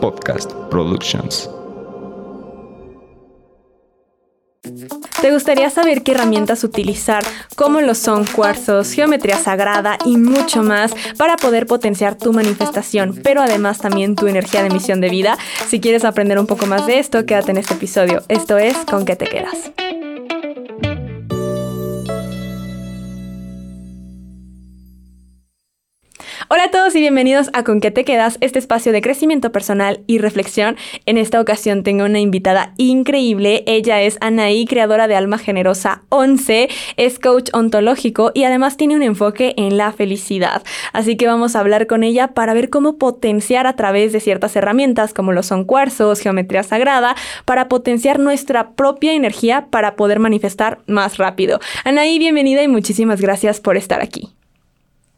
Podcast Productions. ¿Te gustaría saber qué herramientas utilizar, cómo lo son cuarzos, geometría sagrada y mucho más para poder potenciar tu manifestación, pero además también tu energía de misión de vida? Si quieres aprender un poco más de esto, quédate en este episodio. Esto es ¿Con qué te quedas? Hola a todos y bienvenidos a Con qué te quedas, este espacio de crecimiento personal y reflexión. En esta ocasión tengo una invitada increíble. Ella es Anaí, creadora de Alma Generosa 11, es coach ontológico y además tiene un enfoque en la felicidad. Así que vamos a hablar con ella para ver cómo potenciar a través de ciertas herramientas como lo son cuarzos, geometría sagrada, para potenciar nuestra propia energía para poder manifestar más rápido. Anaí, bienvenida y muchísimas gracias por estar aquí.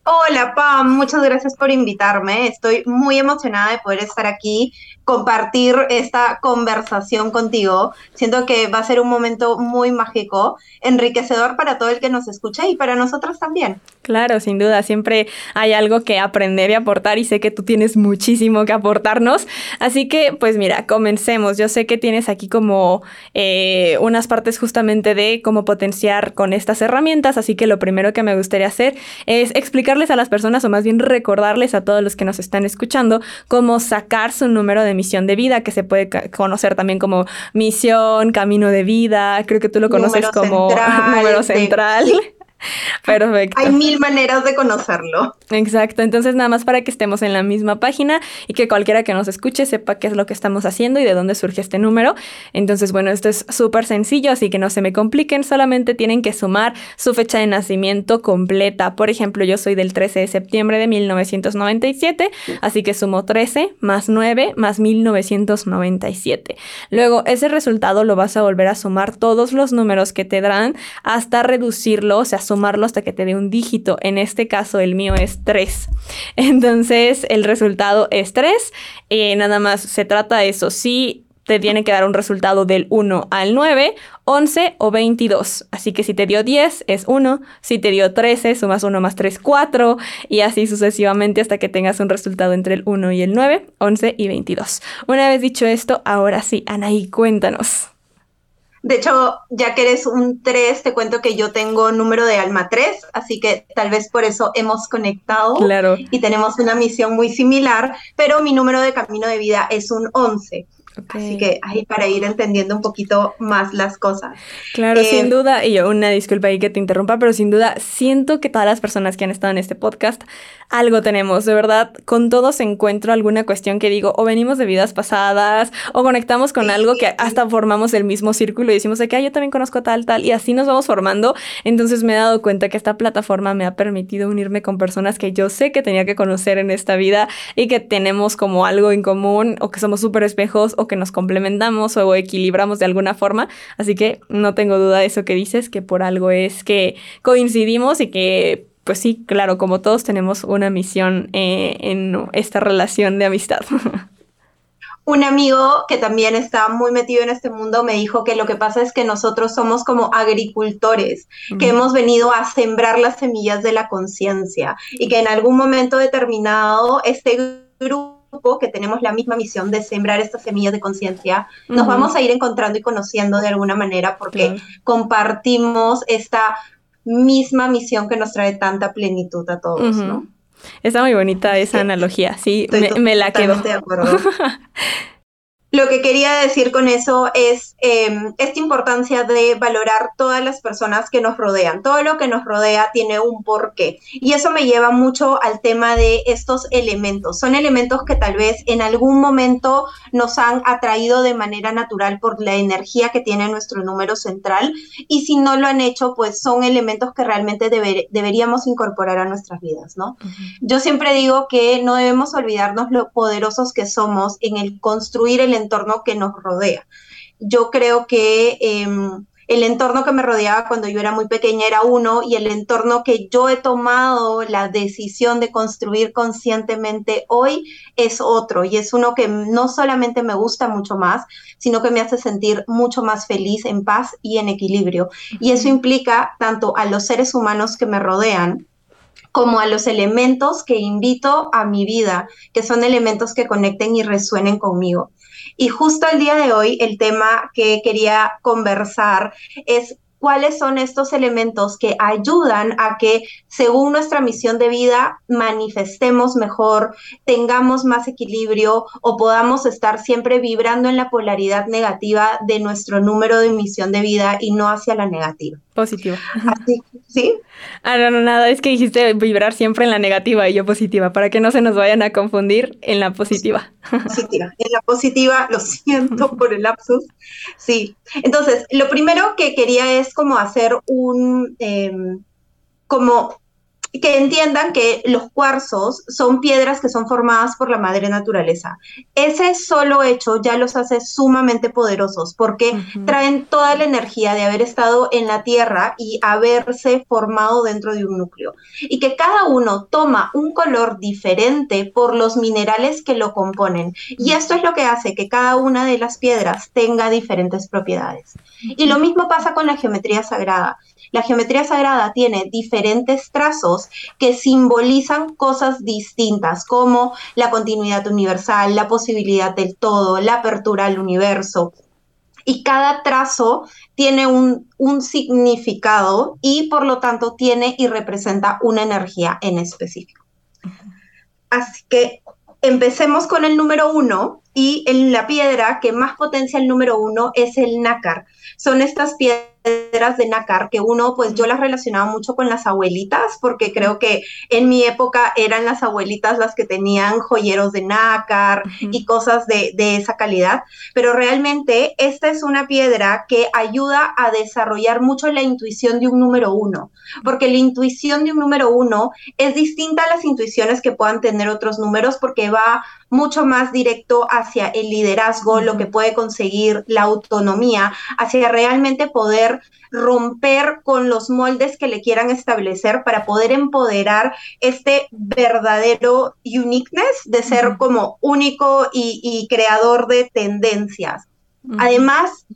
Hola Pam, muchas gracias por invitarme. Estoy muy emocionada de poder estar aquí compartir esta conversación contigo. Siento que va a ser un momento muy mágico, enriquecedor para todo el que nos escucha y para nosotros también. Claro, sin duda, siempre hay algo que aprender y aportar y sé que tú tienes muchísimo que aportarnos. Así que, pues mira, comencemos. Yo sé que tienes aquí como eh, unas partes justamente de cómo potenciar con estas herramientas, así que lo primero que me gustaría hacer es explicarles a las personas o más bien recordarles a todos los que nos están escuchando cómo sacar su número de misión de vida, que se puede conocer también como misión, camino de vida, creo que tú lo conoces como número central. Perfecto. Hay mil maneras de conocerlo. Exacto, entonces nada más para que estemos en la misma página y que cualquiera que nos escuche sepa qué es lo que estamos haciendo y de dónde surge este número. Entonces, bueno, esto es súper sencillo, así que no se me compliquen, solamente tienen que sumar su fecha de nacimiento completa. Por ejemplo, yo soy del 13 de septiembre de 1997, así que sumo 13 más 9 más 1997. Luego, ese resultado lo vas a volver a sumar todos los números que te darán hasta reducirlo, o sea, sumarlo hasta que te dé un dígito. En este caso, el mío es 3. Entonces, el resultado es 3. Eh, nada más se trata de eso. Si te tiene que dar un resultado del 1 al 9, 11 o 22. Así que si te dio 10 es 1, si te dio 13 sumas 1 más 3, 4 y así sucesivamente hasta que tengas un resultado entre el 1 y el 9, 11 y 22. Una vez dicho esto, ahora sí, Anaí, cuéntanos. De hecho, ya que eres un 3, te cuento que yo tengo número de alma 3, así que tal vez por eso hemos conectado claro. y tenemos una misión muy similar, pero mi número de camino de vida es un 11. Así que ahí para ir entendiendo un poquito más las cosas. Claro, eh, sin duda, y yo una disculpa ahí que te interrumpa, pero sin duda siento que todas las personas que han estado en este podcast algo tenemos, de verdad, con todos encuentro alguna cuestión que digo, o venimos de vidas pasadas, o conectamos con algo que hasta formamos el mismo círculo y decimos que yo también conozco tal, tal, y así nos vamos formando. Entonces me he dado cuenta que esta plataforma me ha permitido unirme con personas que yo sé que tenía que conocer en esta vida y que tenemos como algo en común, o que somos súper espejos, o que nos complementamos o equilibramos de alguna forma. Así que no tengo duda de eso que dices, que por algo es que coincidimos y que pues sí, claro, como todos tenemos una misión eh, en esta relación de amistad. Un amigo que también está muy metido en este mundo me dijo que lo que pasa es que nosotros somos como agricultores, que hemos venido a sembrar las semillas de la conciencia y que en algún momento determinado este grupo que tenemos la misma misión de sembrar estas semillas de conciencia, nos vamos a ir encontrando y conociendo de alguna manera porque compartimos esta misma misión que nos trae tanta plenitud a todos, ¿no? Está muy bonita esa analogía, sí, me, me, la quedo. de acuerdo. Lo que quería decir con eso es em, esta importancia de valorar todas las personas que nos rodean. Todo lo que nos rodea tiene un porqué. Y eso me lleva mucho al tema de estos elementos. Son elementos que tal vez en algún momento nos han atraído de manera natural por la energía que tiene nuestro número central. Y si no lo han hecho, pues son elementos que realmente deberíamos incorporar a nuestras vidas, ¿no? Yo siempre digo que no debemos olvidarnos lo poderosos que somos en el construir el entorno que nos rodea. Yo creo que em, el entorno que me rodeaba cuando yo era muy pequeña era uno y el entorno que yo he tomado la decisión de construir conscientemente hoy es otro y es uno que no solamente me gusta mucho más, sino que me hace sentir mucho más feliz, en paz y en equilibrio. Y eso implica tanto a los seres humanos que me rodean, como a los elementos que invito a mi vida, que son elementos que conecten y resuenen conmigo. Y justo el día de hoy el tema que quería conversar es cuáles son estos elementos que ayudan a que, según nuestra misión de vida, manifestemos mejor, tengamos más equilibrio o podamos estar siempre vibrando en la polaridad negativa de nuestro número de misión de vida y no hacia la negativa. Positiva. Así, ¿Sí? Ah, no, no, nada, es que dijiste vibrar siempre en la negativa y yo positiva, para que no se nos vayan a confundir en la positiva. Positiva, en la positiva, lo siento por el lapsus. Sí, entonces, lo primero que quería es como hacer un, em, como que entiendan que los cuarzos son piedras que son formadas por la madre naturaleza. Ese solo hecho ya los hace sumamente poderosos porque traen toda la energía de haber estado en la tierra y haberse formado dentro de un núcleo. Y que cada uno toma un color diferente por los minerales que lo componen. Y esto es lo que hace que cada una de las piedras tenga diferentes propiedades. Y lo mismo pasa con la geometría sagrada. La geometría sagrada tiene diferentes trazos que simbolizan cosas distintas, como la continuidad universal, la posibilidad del todo, la apertura al universo. Y cada trazo tiene un, significado y por lo tanto tiene y representa una energía en específico. Así que empecemos con el número uno y en la piedra que más potencia el número uno es el nácar. Son estas piedras piedras de nácar que uno, pues yo las relacionaba mucho con las abuelitas, porque creo que en mi época eran las abuelitas las que tenían joyeros de nácar y cosas de, de, esa calidad, pero realmente esta es una piedra que ayuda a desarrollar mucho la intuición de un número uno, porque la intuición de un número uno es distinta a las intuiciones que puedan tener otros números porque va mucho más directo hacia el liderazgo, lo que puede conseguir la autonomía, hacia realmente poder romper con los moldes que le quieran establecer para poder empoderar este verdadero uniqueness de ser como único y, creador de tendencias. Además,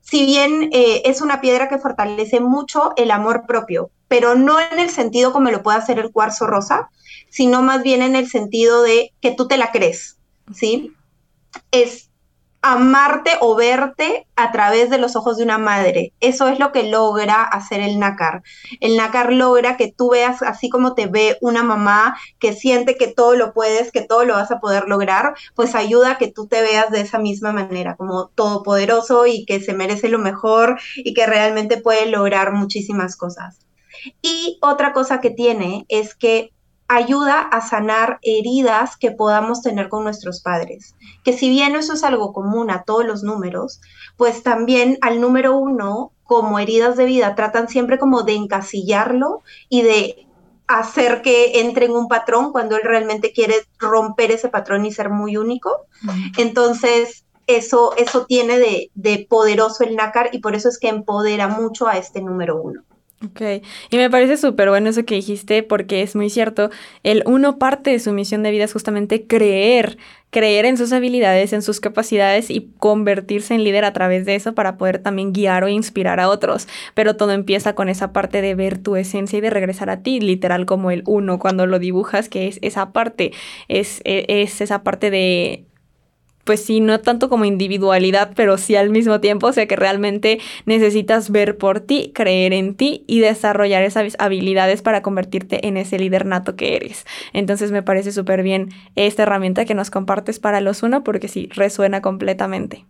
si bien eh, es una piedra que fortalece mucho el amor propio, pero no en el sentido como lo puede hacer el cuarzo rosa, sino más bien en el sentido de que tú te la crees, ¿sí? Es amarte o verte a través de los ojos de una madre. Eso es lo que logra hacer el nácar. El nácar logra que tú veas así como te ve una mamá que siente que todo lo puedes, que todo lo vas a poder lograr, pues ayuda a que tú te veas de esa misma manera, como todopoderoso y que se merece lo mejor y que realmente puede lograr muchísimas cosas. Y otra cosa que tiene es que ayuda a sanar heridas que podamos tener con nuestros padres. Que si bien eso es algo común a todos los números, pues también al número uno, como heridas de vida, tratan siempre como de encasillarlo y de hacer que entre en un patrón cuando él realmente quiere romper ese patrón y ser muy único. Entonces, eso, eso tiene de, de poderoso el nácar y por eso es que empodera mucho a este número uno. Ok, y me parece súper bueno eso que dijiste porque es muy cierto, el uno parte de su misión de vida es justamente creer, creer en sus habilidades, en sus capacidades y convertirse en líder a través de eso para poder también guiar o inspirar a otros, pero todo empieza con esa parte de ver tu esencia y de regresar a ti, literal como el uno cuando lo dibujas, que es esa parte, es, e, es esa parte de pues sí, no tanto como individualidad, pero sí al mismo tiempo, o sea que realmente necesitas ver por ti, creer en ti y desarrollar esas habilidades para convertirte en ese líder nato que eres. Entonces me parece súper bien esta herramienta que nos compartes para los uno porque sí, resuena completamente.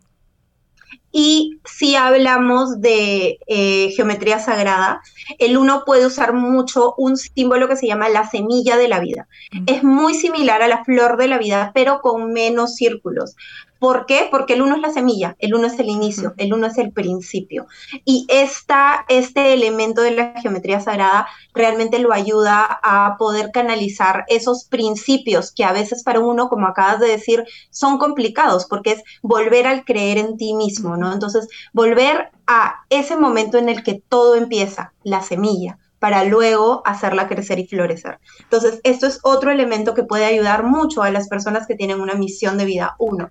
Y si hablamos de eh, geometría sagrada, el uno puede usar mucho un símbolo que se llama la semilla de la vida. Es muy similar a la flor de la vida, pero con menos círculos. ¿Por qué? Porque el uno es la semilla, el uno es el inicio, el uno es el principio. Y esta, este elemento de la geometría sagrada realmente lo ayuda a poder canalizar esos principios que a veces para uno, como acabas de decir, son complicados, porque es volver al creer en ti mismo, ¿no? Entonces, volver a ese momento en el que todo empieza, la semilla para luego hacerla crecer y florecer. Entonces, esto es otro elemento que puede ayudar mucho a las personas que tienen una misión de vida uno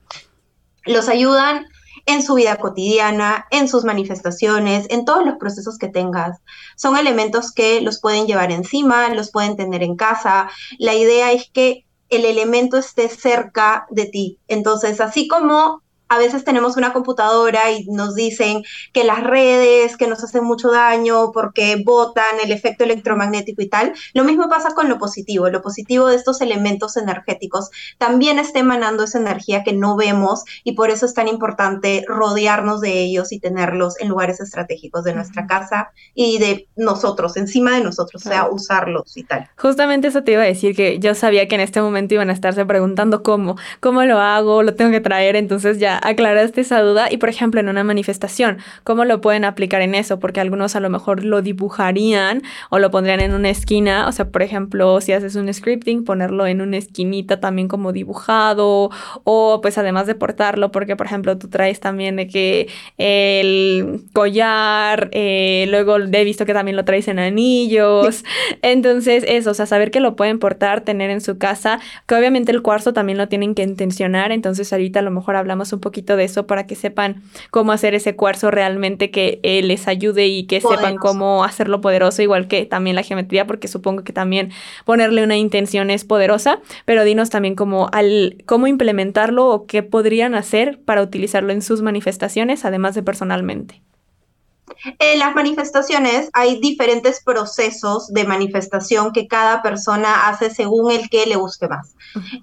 los ayudan en su vida cotidiana, en sus manifestaciones, en todos los procesos que tengas. Son elementos que los pueden llevar encima, los pueden tener en casa. La idea es que el elemento esté cerca de ti. Entonces, así como a veces tenemos una computadora y nos dicen que las redes, que nos hacen mucho daño porque botan el efecto electromagnético y tal. Lo mismo pasa con lo positivo. Lo positivo de estos elementos energéticos también está emanando esa energía que no vemos y por eso es tan importante rodearnos de ellos y tenerlos en lugares estratégicos de nuestra casa y de nosotros, encima de nosotros, o sea, usarlos y tal. Justamente eso te iba a decir que yo sabía que en este momento iban a estarse preguntando cómo, cómo lo hago, lo tengo que traer, entonces ya aclaraste esa duda. Y por ejemplo, en una manifestación, ¿cómo lo pueden aplicar en eso? Porque algunos a lo mejor lo dibujarían o lo pondrían en una esquina. O sea, por ejemplo, si haces un scripting, ponerlo en una esquinita también como dibujado. O pues además de portarlo, porque por ejemplo, tú traes también de que el collar, eh, luego he visto que también lo traes en anillos. Entonces, eso, o sea, saber que lo pueden portar, tener en su casa, que obviamente el cuarzo también lo tienen que intencionar. Entonces, ahorita a lo mejor hablamos un poco poquito de eso para que sepan cómo hacer ese cuarzo realmente que eh, les ayude y que sepan cómo hacerlo poderoso, igual que también la geometría, porque supongo que también ponerle una intención es poderosa, pero dinos también cómo, al, cómo implementarlo o qué podrían hacer para utilizarlo en sus manifestaciones, además de personalmente. En las manifestaciones hay diferentes procesos de manifestación que cada persona hace según el que le guste más.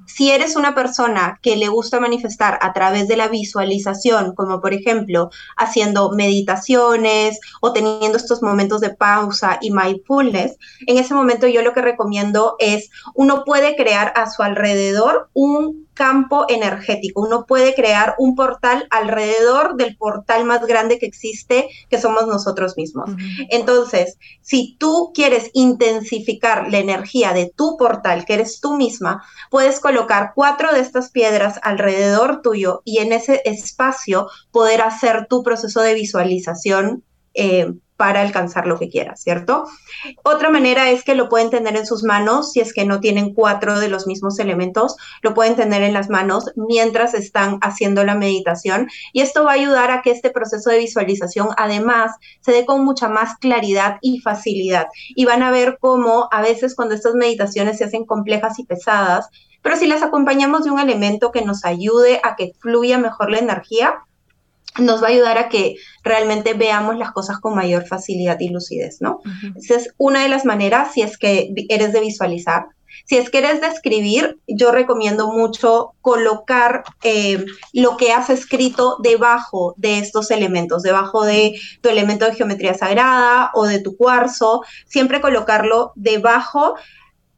Si eres una persona que le gusta manifestar a través de la visualización, como por ejemplo haciendo meditaciones o teniendo estos momentos de pausa y mindfulness, en ese momento yo lo que recomiendo es uno puede crear a su alrededor un campo energético. Uno puede crear un portal alrededor del portal más grande que existe, que somos nosotros mismos. Entonces, si tú quieres intensificar la energía de tu portal, que eres tú misma, puedes colocar cuatro de estas piedras alrededor tuyo y en ese espacio poder hacer tu proceso de visualización. Eh, para alcanzar lo que quieras, ¿cierto? Otra manera es que lo pueden tener en sus manos, si es que no tienen cuatro de los mismos elementos, lo pueden tener en las manos mientras están haciendo la meditación y esto va a ayudar a que este proceso de visualización además se dé con mucha más claridad y facilidad. Y van a ver cómo a veces cuando estas meditaciones se hacen complejas y pesadas, pero si las acompañamos de un elemento que nos ayude a que fluya mejor la energía, nos va a ayudar a que realmente veamos las cosas con mayor facilidad y lucidez, ¿no? Esa es una de las maneras si es que eres de visualizar. Si es que eres de escribir, yo recomiendo mucho colocar eh, lo que has escrito debajo de estos elementos, debajo de tu elemento de geometría sagrada o de tu cuarzo, siempre colocarlo debajo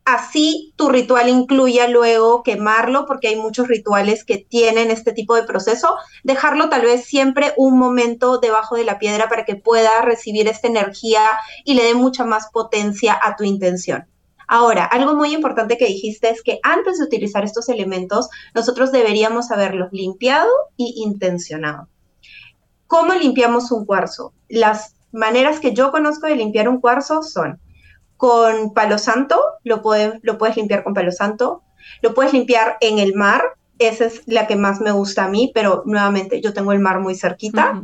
Así tu ritual incluya luego quemarlo, porque hay muchos rituales que tienen este tipo de proceso. Dejarlo tal vez siempre un momento debajo de la piedra para que pueda recibir esta energía y le dé mucha más potencia a tu intención. Ahora, algo muy importante que dijiste es que antes de utilizar estos elementos, nosotros deberíamos haberlos limpiado y intencionado. ¿Cómo limpiamos un cuarzo? Las maneras que yo conozco de limpiar un cuarzo son con palo santo, lo, lo puedes limpiar con palo santo, lo puedes limpiar en el mar, esa es la que más me gusta a mí, pero nuevamente yo tengo el mar muy cerquita.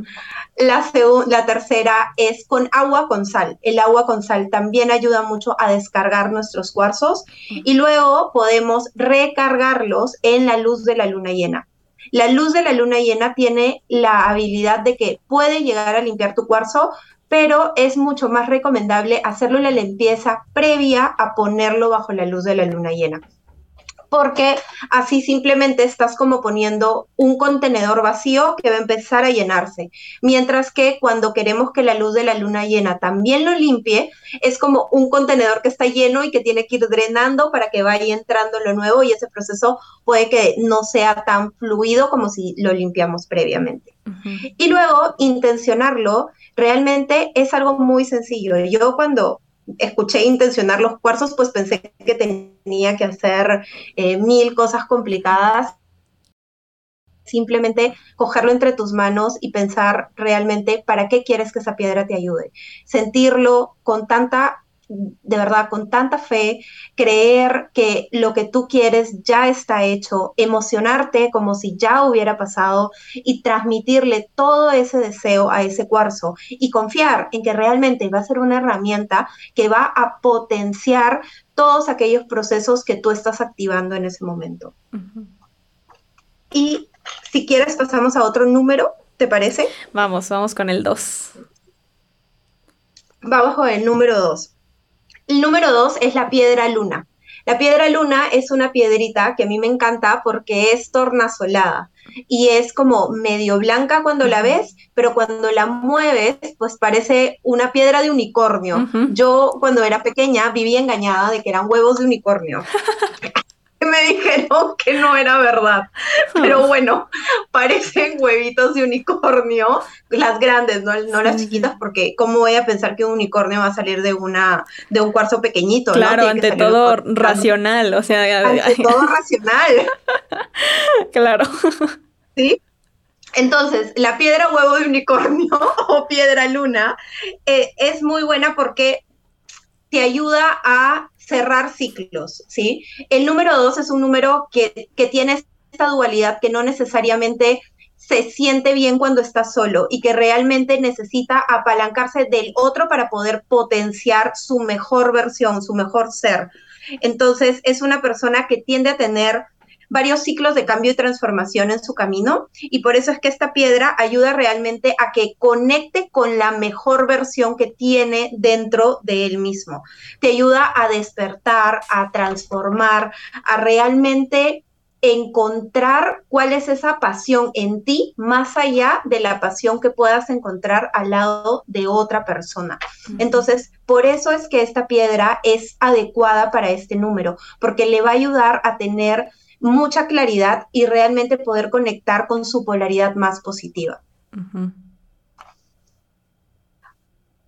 la, la tercera es con agua con sal. El agua con sal también ayuda mucho a descargar nuestros cuarzos y luego podemos recargarlos en la luz de la luna llena. La luz de la luna llena tiene la habilidad de que puede llegar a limpiar tu cuarzo, pero es mucho más recomendable hacerlo la limpieza previa a ponerlo bajo la luz de la luna llena porque así simplemente estás como poniendo un contenedor vacío que va a empezar a llenarse. Mientras que cuando queremos que la luz de la luna llena también lo limpie, es como un contenedor que está lleno y que tiene que ir drenando para que vaya entrando lo nuevo y ese proceso puede que no sea tan fluido como si lo limpiamos previamente. Y luego intencionarlo realmente es algo muy sencillo. Yo cuando escuché intencionar los cuarzos, pues pensé que tenía que hacer eh, mil cosas complicadas. Simplemente cogerlo entre tus manos y pensar realmente para qué quieres que esa piedra te ayude. Sentirlo con tanta de verdad con tanta fe, creer que lo que tú quieres ya está hecho, emocionarte como si ya hubiera pasado y transmitirle todo ese deseo a ese cuarzo y confiar en que realmente va a ser una herramienta que va a potenciar todos aquellos procesos que tú estás activando en ese momento. Y si quieres pasamos a otro número, ¿te parece? Vamos, vamos con el 2. Vamos con el número 2. El número 2 es la piedra luna. La piedra luna es una piedrita que a mí me encanta porque es tornasolada y es como medio blanca cuando la ves, pero cuando la mueves, pues parece una piedra de unicornio. Yo cuando era pequeña vivía engañada de que eran huevos de unicornio. me dijeron que no era verdad. Pero bueno, parecen huevitos de unicornio, las grandes, no, no las chiquitas, porque ¿cómo voy a pensar que un unicornio va a salir de una de un cuarzo pequeñito? Claro, ante todo racional, o sea, ante todo racional. claro. ¿Sí? Entonces, la piedra huevo de unicornio o piedra luna eh, es muy buena porque te ayuda a cerrar ciclos, ¿sí? El número dos es un número que, que tiene esta dualidad que no necesariamente se siente bien cuando está solo y que realmente necesita apalancarse del otro para poder potenciar su mejor versión, su mejor ser. Entonces, es una persona que tiende a tener varios ciclos de cambio y transformación en su camino y por eso es que esta piedra ayuda realmente a que conecte con la mejor versión que tiene dentro de él mismo. Te ayuda a despertar, a transformar, a realmente encontrar cuál es esa pasión en ti más allá de la pasión que puedas encontrar al lado de otra persona. Entonces, por eso es que esta piedra es adecuada para este número, porque le va a ayudar a tener mucha claridad y realmente poder conectar con su polaridad más positiva.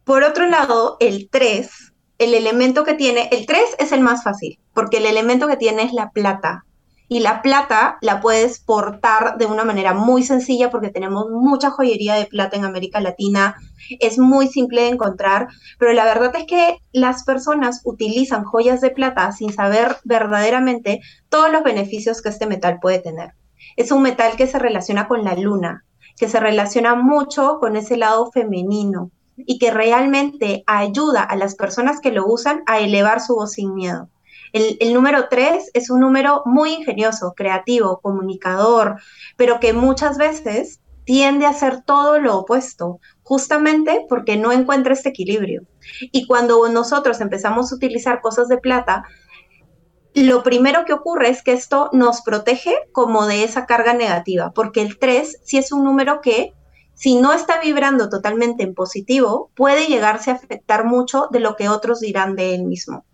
Por otro lado, el 3, el elemento que tiene, el 3 es el más fácil, porque el elemento que tiene es la plata y la plata la puedes portar de una manera muy sencilla porque tenemos mucha joyería de plata en América Latina, es muy simple de encontrar, pero la verdad es que las personas utilizan joyas de plata sin saber verdaderamente todos los beneficios que este metal puede tener. Es un metal que se relaciona con la luna, que se relaciona mucho con ese lado femenino y que realmente ayuda a las personas que lo usan a elevar su voz sin miedo. El, número tres es un número muy ingenioso, creativo, comunicador, pero que muchas veces tiende a ser todo lo opuesto, justamente porque no encuentra este equilibrio. Y cuando nosotros empezamos a utilizar cosas de plata, lo primero que ocurre es que esto nos protege como de esa carga negativa, porque el 3 sí es un número que si no está vibrando totalmente en positivo, puede llegarse a afectar mucho de lo que otros dirán de él mismo.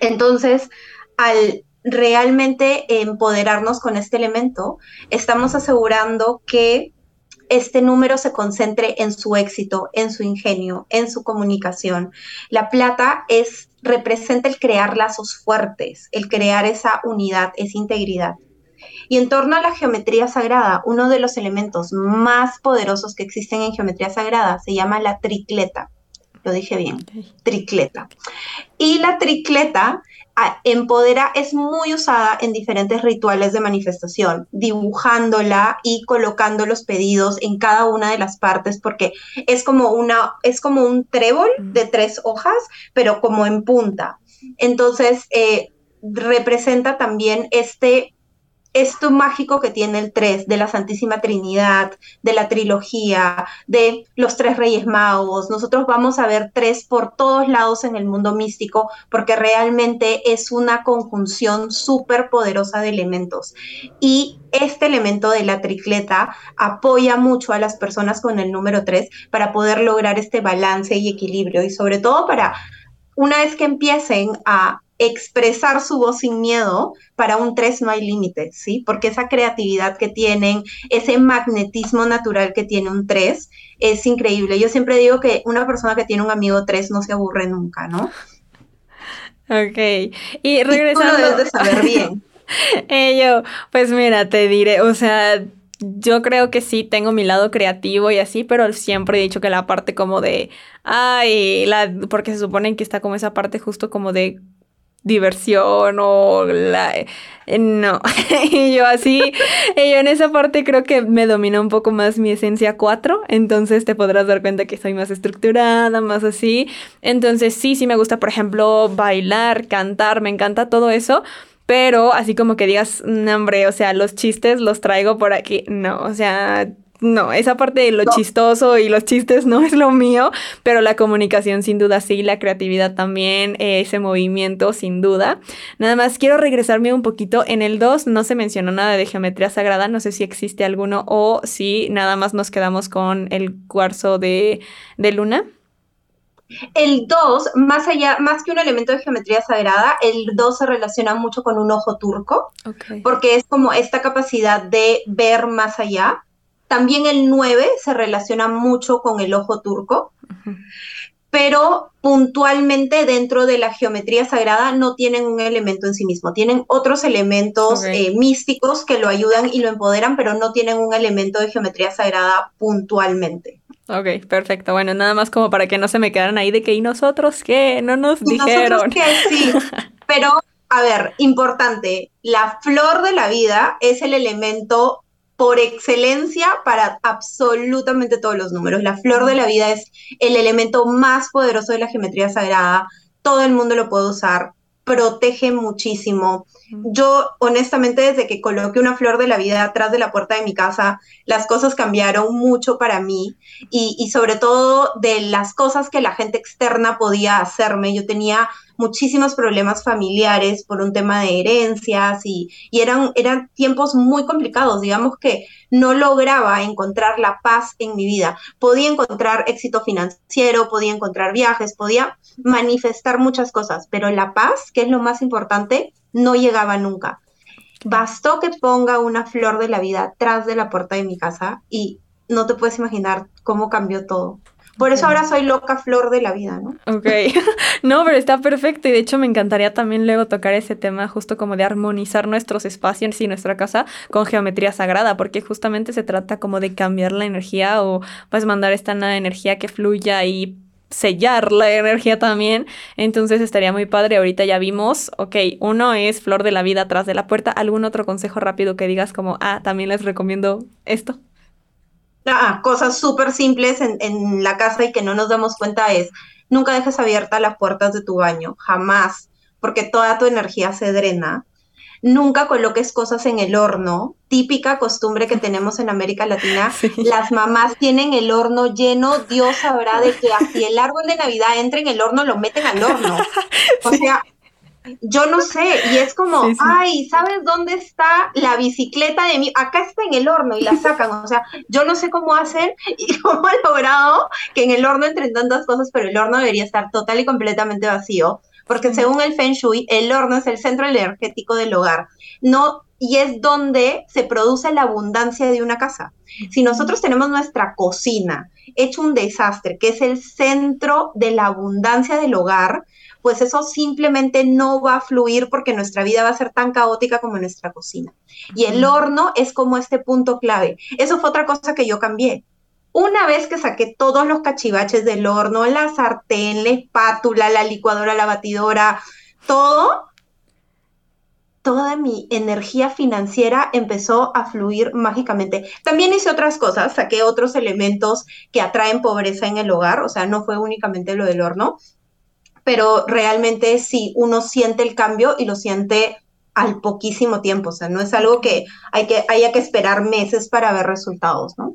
Entonces, al realmente empoderarnos con este elemento, estamos asegurando que este número se concentre en su éxito, en su ingenio, en su comunicación. La plata es representa el crear lazos fuertes, el crear esa unidad, esa integridad. Y en torno a la geometría sagrada, uno de los elementos más poderosos que existen en geometría sagrada se llama la tricleta lo dije bien, tricleta. Y la tricleta ah, empodera, es muy usada en diferentes rituales de manifestación, dibujándola y colocando los pedidos en cada una de las partes, porque es como una, es como un trébol de tres hojas, pero como en punta. Entonces, eh, representa también este esto mágico que tiene el 3 de la Santísima Trinidad, de la trilogía, de los tres Reyes Magos. Nosotros vamos a ver tres por todos lados en el mundo místico porque realmente es una conjunción súper poderosa de elementos. Y este elemento de la tricleta apoya mucho a las personas con el número 3 para poder lograr este balance y equilibrio y sobre todo para una vez que empiecen a expresar su voz sin miedo, para un 3 no hay límites, ¿sí? Porque esa creatividad que tienen, ese magnetismo natural que tiene un 3 es increíble. Yo siempre digo que una persona que tiene un amigo 3 no se aburre nunca, ¿no? Ok. Y regresando... Y tú lo debes de saber bien. Ello, pues mira, te diré, o sea, yo creo que sí tengo mi lado creativo y así, pero siempre he dicho que la parte como de, ay, la, porque se supone que está como esa parte justo como de diversión o la... Eh, no, y yo así, yo en esa parte creo que me domina un poco más mi esencia 4, entonces te podrás dar cuenta que soy más estructurada, más así. Entonces sí, sí me gusta, por ejemplo, bailar, cantar, me encanta todo eso. Pero así como que digas, hombre, o sea, los chistes los traigo por aquí. No, o sea, no, esa parte de lo chistoso y los chistes no es lo mío, pero la comunicación sin duda sí, la creatividad también, eh, ese movimiento sin duda. Nada más quiero regresarme un poquito. En el 2 no se mencionó nada de geometría sagrada, no sé si existe alguno o si nada más nos quedamos con el cuarzo de, de luna. El 2, más allá, más que un elemento de geometría sagrada, el 2 se relaciona mucho con un ojo turco, porque es como esta capacidad de ver más allá. También el 9 se relaciona mucho con el ojo turco, pero puntualmente dentro de la geometría sagrada no tienen un elemento en sí mismo, tienen otros elementos eh, místicos que lo ayudan y lo empoderan, pero no tienen un elemento de geometría sagrada puntualmente. Ok, perfecto. Bueno, nada más como para que no se me quedaran ahí de que, ¿y nosotros qué? No nos ¿Y dijeron. Nosotros qué? Sí, pero, a ver, importante, la flor de la vida es el elemento por excelencia para absolutamente todos los números. La flor de la vida es el elemento más poderoso de la geometría sagrada. Todo el mundo lo puede usar protege muchísimo. Yo, honestamente, desde que coloqué una flor de la vida atrás de la puerta de mi casa, las cosas cambiaron mucho para mí y, y, sobre todo de las cosas que la gente externa podía hacerme. Yo tenía muchísimos problemas familiares por un tema de herencias y, eran, eran tiempos muy complicados. Digamos que no lograba encontrar la paz en mi vida. Podía encontrar éxito financiero, podía encontrar viajes, podía manifestar muchas cosas, pero la paz, que es lo más importante, no llegaba nunca. Bastó que ponga una flor de la vida atrás de la puerta de mi casa y no te puedes imaginar cómo cambió todo. Por eso ahora soy loca flor de la vida, ¿no? Ok, no, pero está perfecto y de hecho me encantaría también luego tocar ese tema justo como de armonizar nuestros espacios y nuestra casa con geometría sagrada, porque justamente se trata como de cambiar la energía o pues mandar esta energía que fluya y sellar la energía también. Entonces estaría muy padre. Ahorita ya vimos, ok, uno es flor de la vida atrás de la puerta. ¿Algún otro consejo rápido que digas como, ah, también les recomiendo esto? Ah, cosas súper simples en, la casa y que no nos damos cuenta es, nunca dejes abiertas las puertas de tu baño, jamás, porque toda tu energía se drena. Nunca coloques cosas en el horno, típica costumbre que tenemos en América Latina. Las mamás tienen el horno lleno, Dios sabrá de que así el árbol de Navidad entra en el horno, lo meten al horno. O sea, yo no sé, y es como, ay, ¿sabes dónde está la bicicleta de mí? Acá está en el horno y la sacan, o sea, yo no sé cómo hacen y cómo han logrado que en el horno entren tantas cosas, pero el horno debería estar total y completamente vacío, porque según el Feng Shui, el horno es el centro energético del hogar, no, y es donde se produce la abundancia de una casa. Si nosotros tenemos nuestra cocina hecho un desastre, que es el centro de la abundancia del hogar, pues eso simplemente no va a fluir porque nuestra vida va a ser tan caótica como nuestra cocina. Y el horno es como este punto clave. Eso fue otra cosa que yo cambié. Una vez que saqué todos los cachivaches del horno, la sartén, la espátula, la licuadora, la batidora, todo, toda mi energía financiera empezó a fluir mágicamente. También hice otras cosas, saqué otros elementos que atraen pobreza en el hogar, o sea, no fue únicamente lo del horno, pero realmente sí, uno siente el cambio y lo siente al poquísimo tiempo, o sea, no es algo que, hay que haya que esperar meses para ver resultados, ¿no?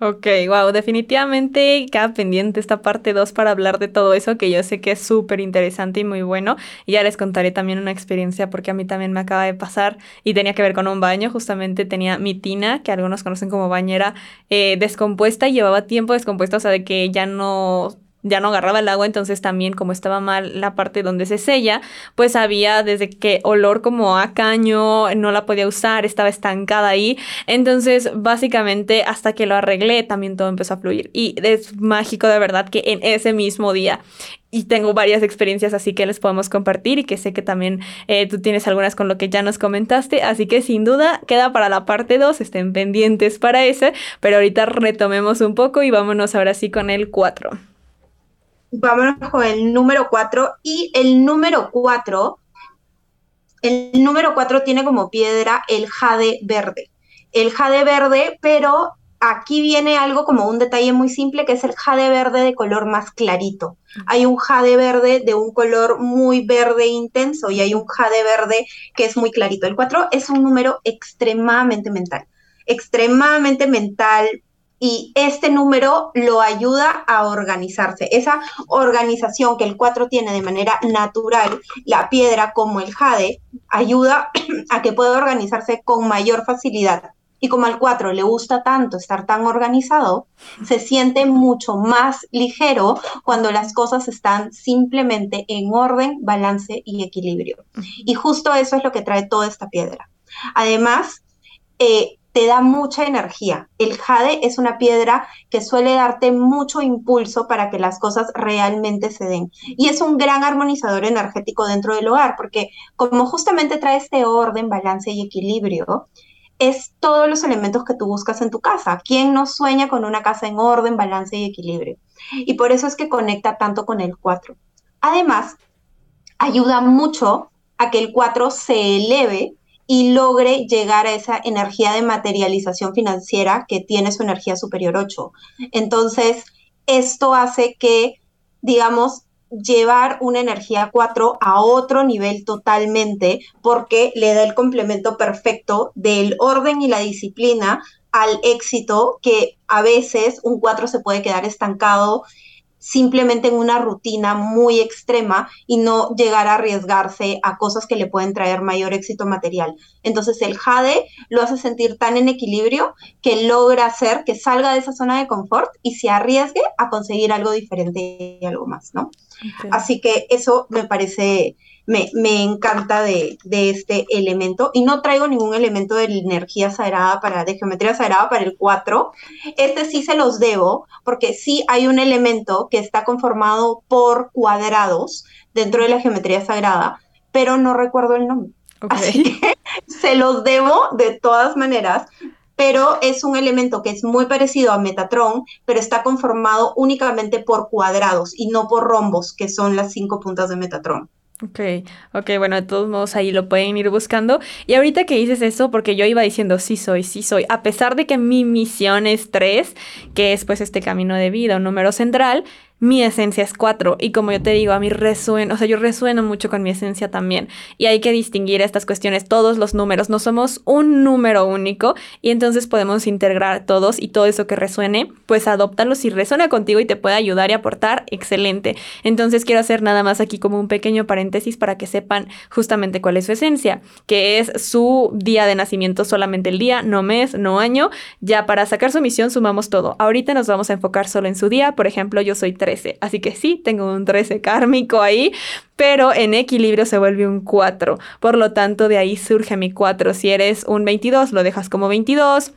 Ok, wow, definitivamente queda pendiente esta parte 2 para hablar de todo eso, que yo sé que es súper interesante y muy bueno. Y ya les contaré también una experiencia porque a mí también me acaba de pasar y tenía que ver con un baño. Justamente tenía mi tina, que algunos conocen como bañera, eh, descompuesta y llevaba tiempo descompuesta, o sea, de que ya no ya no agarraba el agua, entonces también como estaba mal la parte donde se sella, pues había desde que olor como a caño, no la podía usar, estaba estancada ahí. Entonces, básicamente, hasta que lo arreglé, también todo empezó a fluir. Y es mágico de verdad que en ese mismo día y tengo varias experiencias así que les podemos compartir y que sé que también eh, tú tienes algunas con lo que ya nos comentaste, así que sin duda queda para la parte 2, estén pendientes para ese, pero ahorita retomemos un poco y vámonos ahora sí con el 4. Vámonos con el número 4 y el número 4, el número 4 tiene como piedra el jade verde. El jade verde, pero aquí viene algo como un detalle muy simple que es el jade verde de color más clarito. Hay un jade verde de un color muy verde intenso y hay un jade verde que es muy clarito. El 4 es un número extremadamente mental, extremadamente mental. Y este número lo ayuda a organizarse. Esa organización que el 4 tiene de manera natural, la piedra como el jade, ayuda a que pueda organizarse con mayor facilidad y como al 4 le gusta tanto estar tan organizado, se siente mucho más ligero cuando las cosas están simplemente en orden, balance y equilibrio. Y justo eso es lo que trae toda esta piedra. Además, eh, te da mucha energía. El jade es una piedra que suele darte mucho impulso para que las cosas realmente se den. Y es un gran armonizador energético dentro del hogar, porque como justamente trae este orden, balance y equilibrio, es todos los elementos que tú buscas en tu casa. ¿Quién no sueña con una casa en orden, balance y equilibrio? Y por eso es que conecta tanto con el 4. Además, ayuda mucho a que el 4 se eleve y logre llegar a esa energía de materialización financiera que tiene su energía superior 8. Entonces, esto hace que, digamos, llevar una energía 4 a otro nivel totalmente porque le da el complemento perfecto del orden y la disciplina al éxito que a veces un 4 se puede quedar estancado simplemente en una rutina muy extrema y no llegar a arriesgarse a cosas que le pueden traer mayor éxito material. Entonces el jade lo hace sentir tan en equilibrio que logra hacer que salga de esa zona de confort y se arriesgue a conseguir algo diferente y algo más, ¿no? Así que eso me parece me, encanta de, este elemento. Y no traigo ningún elemento de energía sagrada para, de geometría sagrada para el 4. Este sí se los debo, porque sí hay un elemento que está conformado por cuadrados dentro de la geometría sagrada, pero no recuerdo el nombre. Así que se los debo de todas maneras, pero es un elemento que es muy parecido a Metatron, pero está conformado únicamente por cuadrados y no por rombos, que son las cinco puntas de Metatron. Ok, ok, bueno, de todos modos ahí lo pueden ir buscando. Y ahorita que dices eso, porque yo iba diciendo sí soy, sí soy, a pesar de que mi misión es tres, que es pues este camino de vida, número central, mi esencia es cuatro. Y como yo te digo, a mí resuena, o sea, yo resueno mucho con mi esencia también. Y hay que distinguir estas cuestiones, todos los números, no somos un número único y entonces podemos integrar todos y todo eso que resuene, pues adóptalo si resuena contigo y te puede ayudar y aportar, excelente. Entonces quiero hacer nada más aquí como un pequeño paréntesis para que sepan justamente cuál es su esencia, que es su día de nacimiento, solamente el día, no mes, no año. Ya para sacar su misión sumamos todo. Ahorita nos vamos a enfocar solo en su día, por ejemplo, yo soy 13. Así que sí, tengo un 13 kármico ahí, pero en equilibrio se vuelve un 4. Por lo tanto, de ahí surge mi 4. Si eres un 22, lo dejas como 22.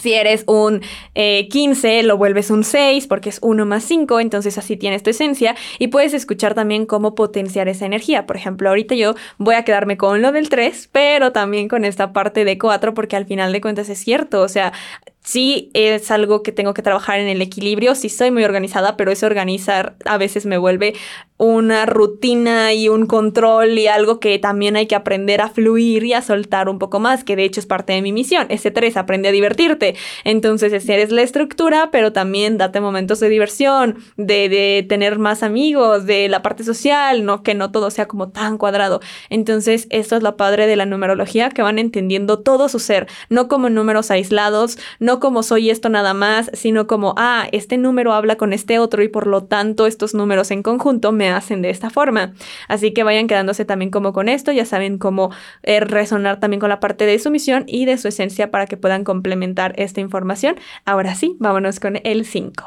Si eres un 15, eh, lo vuelves un 6 porque es 1 más 5, entonces así tienes tu esencia y puedes escuchar también cómo potenciar esa energía. Por ejemplo, ahorita yo voy a quedarme con lo del 3, pero también con esta parte de 4 porque al final de cuentas es cierto, o sea, sí es algo que tengo que trabajar en el equilibrio, sí soy muy organizada, pero ese organizar a veces me vuelve una rutina y un control y algo que también hay que aprender a fluir y a soltar un poco más, que de hecho es parte de mi misión. Ese 3, aprende a divertirte. Entonces, ese eres la estructura, pero también date momentos de diversión, de, de tener más amigos, de la parte social, no que no todo sea como tan cuadrado. Entonces, esto es lo padre de la numerología, que van entendiendo todo su ser, no como números aislados, no como soy esto nada más, sino como, ah, este número habla con este otro y por lo tanto estos números en conjunto me hacen de esta forma. Así que vayan quedándose también como con esto, ya saben cómo eh, resonar también con la parte de su misión y de su esencia para que puedan complementar esta información. Ahora sí, vámonos con el 5.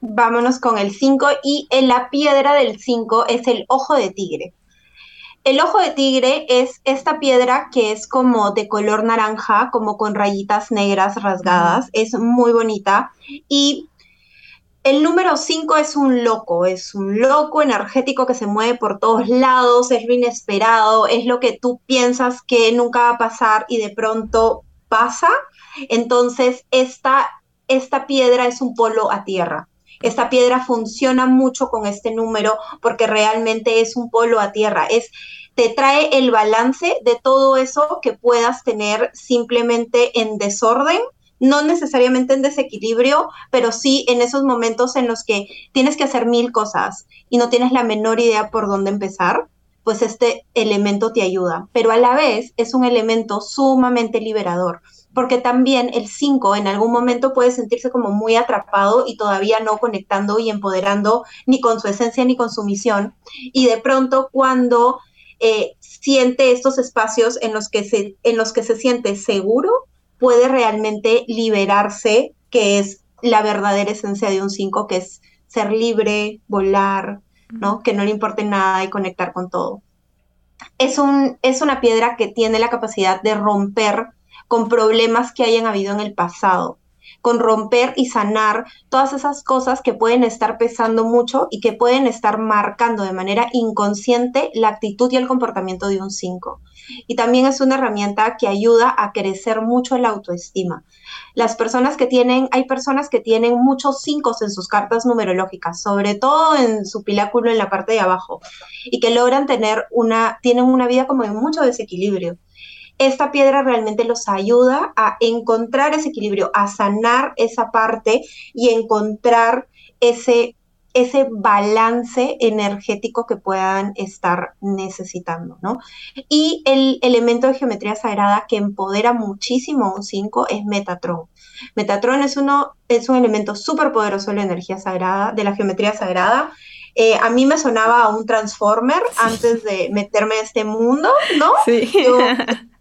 vámonos con el 5 y en la piedra del 5 es el ojo de tigre. El ojo de tigre es esta piedra que es como de color naranja, como con rayitas negras rasgadas. Es muy bonita. Y el número 5 es un loco, es un loco energético que se mueve por todos lados, es lo inesperado, es lo que tú piensas que nunca va a pasar y de pronto pasa. Entonces, esta, esta piedra es un polo a tierra. Esta piedra funciona mucho con este número porque realmente es un polo a tierra. Es, te trae el balance de todo eso que puedas tener simplemente en desorden no necesariamente en desequilibrio, pero sí en esos momentos en los que tienes que hacer mil cosas y no tienes la menor idea por dónde empezar, pues este elemento te ayuda. Pero a la vez es un elemento sumamente liberador, porque también el 5 en algún momento puede sentirse como muy atrapado y todavía no conectando y empoderando ni con su esencia ni con su misión. Y de pronto cuando eh, siente estos espacios en los, que se, en los que se siente seguro, puede realmente liberarse, que es la verdadera esencia de un 5, que es ser libre, volar, ¿no? Que no le importe nada y conectar con todo. Es, un, es una piedra que tiene la capacidad de romper con problemas que hayan habido en el pasado, con romper y sanar todas esas cosas que pueden estar pesando mucho y que pueden estar marcando de manera inconsciente la actitud y el comportamiento de un 5. Y también es una herramienta que ayuda a crecer mucho la autoestima. Las personas que tienen, hay personas que tienen muchos 5 en sus cartas numerológicas, sobre todo en su piláculo en la parte de abajo, y que logran tener una, tienen una vida como de mucho desequilibrio esta piedra realmente los ayuda a encontrar ese equilibrio, a sanar esa parte y encontrar ese, ese balance energético que puedan estar necesitando, ¿no? Y el elemento de geometría sagrada que empodera muchísimo un 5 es Metatron. Metatron es, uno, es un elemento súper poderoso de la energía sagrada, de la geometría sagrada. Eh, a mí me sonaba a un Transformer antes de meterme a este mundo, ¿no? Sí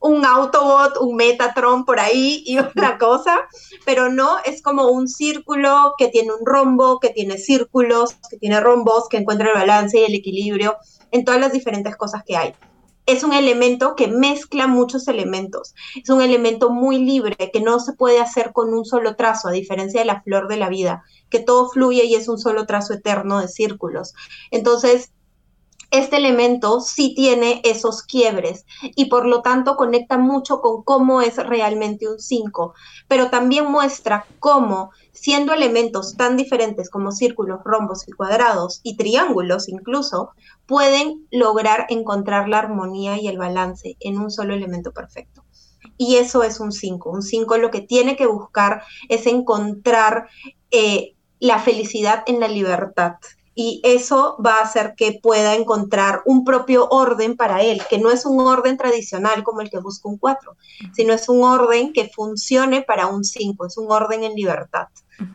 un Autobot, un Metatron por ahí y una cosa, pero no, es como un círculo que tiene un rombo, que tiene círculos, que tiene rombos, que encuentra el balance y el equilibrio en todas las diferentes cosas que hay. Es un elemento que mezcla muchos elementos. Es un elemento muy libre que no se puede hacer con un solo trazo, a diferencia de la flor de la vida, que todo fluye y es un solo trazo eterno de círculos. Entonces, este elemento sí tiene esos quiebres y por lo tanto conecta mucho con cómo es realmente un 5, pero también muestra cómo, siendo elementos tan diferentes como círculos, rombos y cuadrados y triángulos incluso, pueden lograr encontrar la armonía y el balance en un solo elemento perfecto. Y eso es un 5. Un 5 lo que tiene que buscar es encontrar eh, la felicidad en la libertad y eso va a hacer que pueda encontrar un propio orden para él, que no es un orden tradicional como el que busca un 4, sino es un orden que funcione para un 5, es un orden en libertad,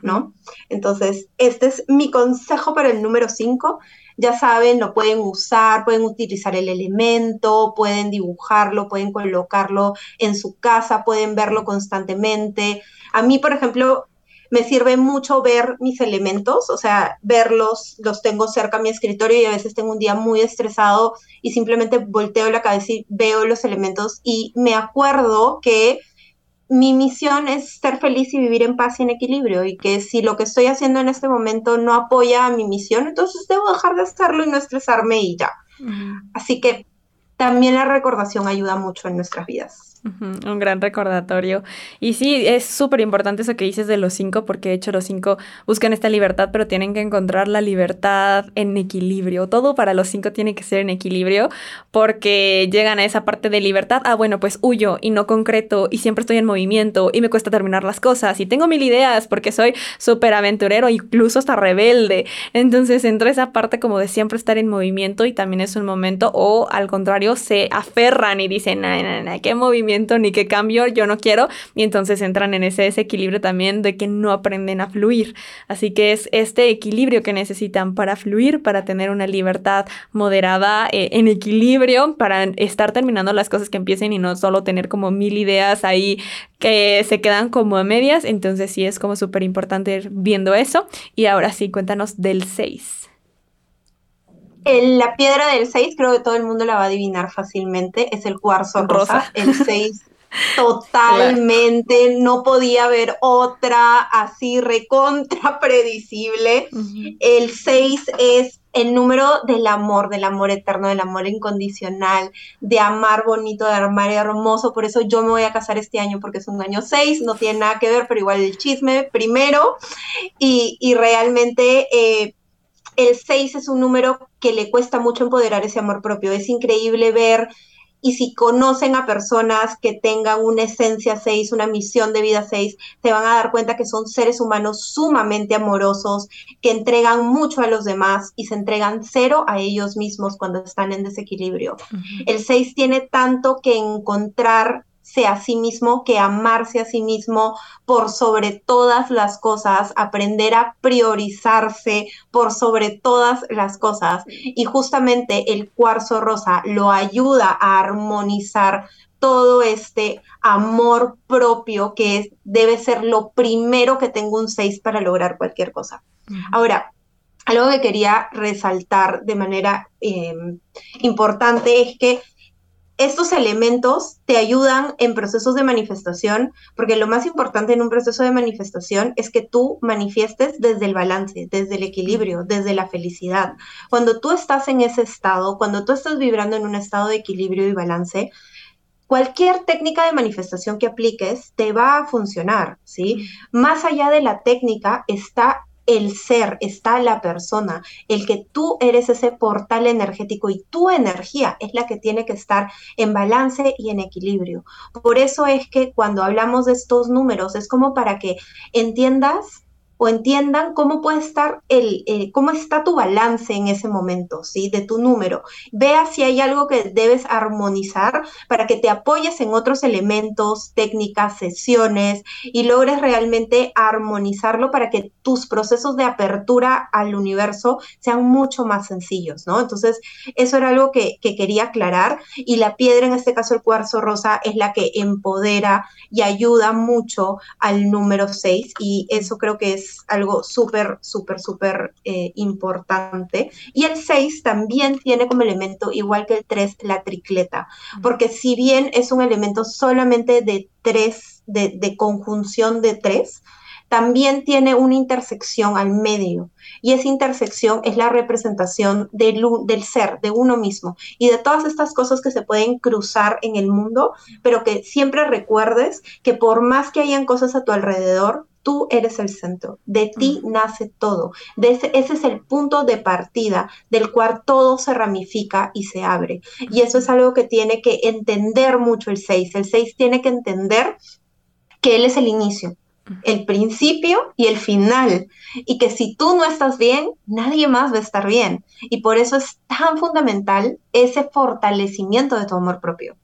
¿no? Entonces, este es mi consejo para el número 5. Ya saben, lo pueden usar, pueden utilizar el elemento, pueden dibujarlo, pueden colocarlo en su casa, pueden verlo constantemente. A mí, por ejemplo, me sirve mucho ver mis elementos, o sea, verlos, los tengo cerca a mi escritorio y a veces tengo un día muy estresado y simplemente volteo la cabeza y veo los elementos y me acuerdo que mi misión es ser feliz y vivir en paz y en equilibrio y que si lo que estoy haciendo en este momento no apoya a mi misión, entonces debo dejar de hacerlo y no estresarme y ya. Así que también la recordación ayuda mucho en nuestras vidas un gran recordatorio. Y sí, es súper importante eso que dices de los cinco, porque de hecho los cinco buscan esta libertad, pero tienen que encontrar la libertad en equilibrio. Todo para los cinco tiene que ser en equilibrio, porque llegan a esa parte de libertad. Ah, bueno, pues huyo y no concreto, y siempre estoy en movimiento, y me cuesta terminar las cosas, y tengo mil ideas, porque soy súper aventurero, incluso hasta rebelde. Entonces entra esa parte como de siempre estar en movimiento, y también es un momento, o al contrario, se aferran y dicen, no, no, no, qué movimiento ni qué cambio, yo no quiero. Y entonces entran en ese desequilibrio también de que no aprenden a fluir. Así que es este equilibrio que necesitan para fluir, para tener una libertad moderada, eh, en equilibrio, para estar terminando las cosas que empiecen y no solo tener como mil ideas ahí que se quedan como a medias. Entonces sí es como súper importante ir viendo eso. Y ahora sí, cuéntanos del 6. La piedra del 6, creo que todo el mundo la va a adivinar fácilmente, es el cuarzo rosa. El 6 totalmente, no podía haber otra así recontra predecible. El 6 es el número del amor, del amor eterno, del amor incondicional, de amar bonito, de amar hermoso. Por eso yo me voy a casar este año porque es un año 6, no tiene nada que ver, pero igual el chisme primero. Y, realmente eh, el 6 es un número que le cuesta mucho empoderar ese amor propio. Es increíble ver y si conocen a personas que tengan una esencia 6, una misión de vida 6, se van a dar cuenta que son seres humanos sumamente amorosos, que entregan mucho a los demás y se entregan cero a ellos mismos cuando están en desequilibrio. El 6 tiene tanto que encontrar a sí mismo, que amarse a sí mismo por sobre todas las cosas, aprender a priorizarse por sobre todas las cosas. Y justamente el cuarzo rosa lo ayuda a armonizar todo este amor propio que debe ser lo primero que tengo un 6 para lograr cualquier cosa. Ahora, algo que quería resaltar de manera em, importante es que estos elementos te ayudan en procesos de manifestación, porque lo más importante en un proceso de manifestación es que tú manifiestes desde el balance, desde el equilibrio, desde la felicidad. Cuando tú estás en ese estado, cuando tú estás vibrando en un estado de equilibrio y balance, cualquier técnica de manifestación que apliques te va a funcionar, ¿sí? Más allá de la técnica está el ser, está la persona, el que tú eres ese portal energético y tu energía es la que tiene que estar en balance y en equilibrio. Por eso es que cuando hablamos de estos números es como para que entiendas o entiendan cómo puede estar el, eh, cómo está tu balance en ese momento, ¿sí? De tu número. Vea si hay algo que debes armonizar para que te apoyes en otros elementos, técnicas, sesiones y logres realmente armonizarlo para que tus procesos de apertura al universo sean mucho más sencillos, ¿no? Entonces, eso era algo que, que quería aclarar y la piedra, en este caso el cuarzo rosa, es la que empodera y ayuda mucho al número 6 y eso creo que es algo súper, súper, súper eh, importante. Y el 6 también tiene como elemento, igual que el 3, la tricleta, porque si bien es un elemento solamente de 3, de, de conjunción de 3, también tiene una intersección al medio. Y esa intersección es la representación del, del, ser, de uno mismo. Y de todas estas cosas que se pueden cruzar en el mundo, pero que siempre recuerdes que por más que hayan cosas a tu alrededor, tú eres el centro, de ti nace todo. ese, es el punto de partida del cual todo se ramifica y se abre. Y eso es algo que tiene que entender mucho el 6. El 6 tiene que entender que él es el inicio, el principio y el final. Y que si tú no estás bien, nadie más va a estar bien. Y por eso es tan fundamental ese fortalecimiento de tu amor propio.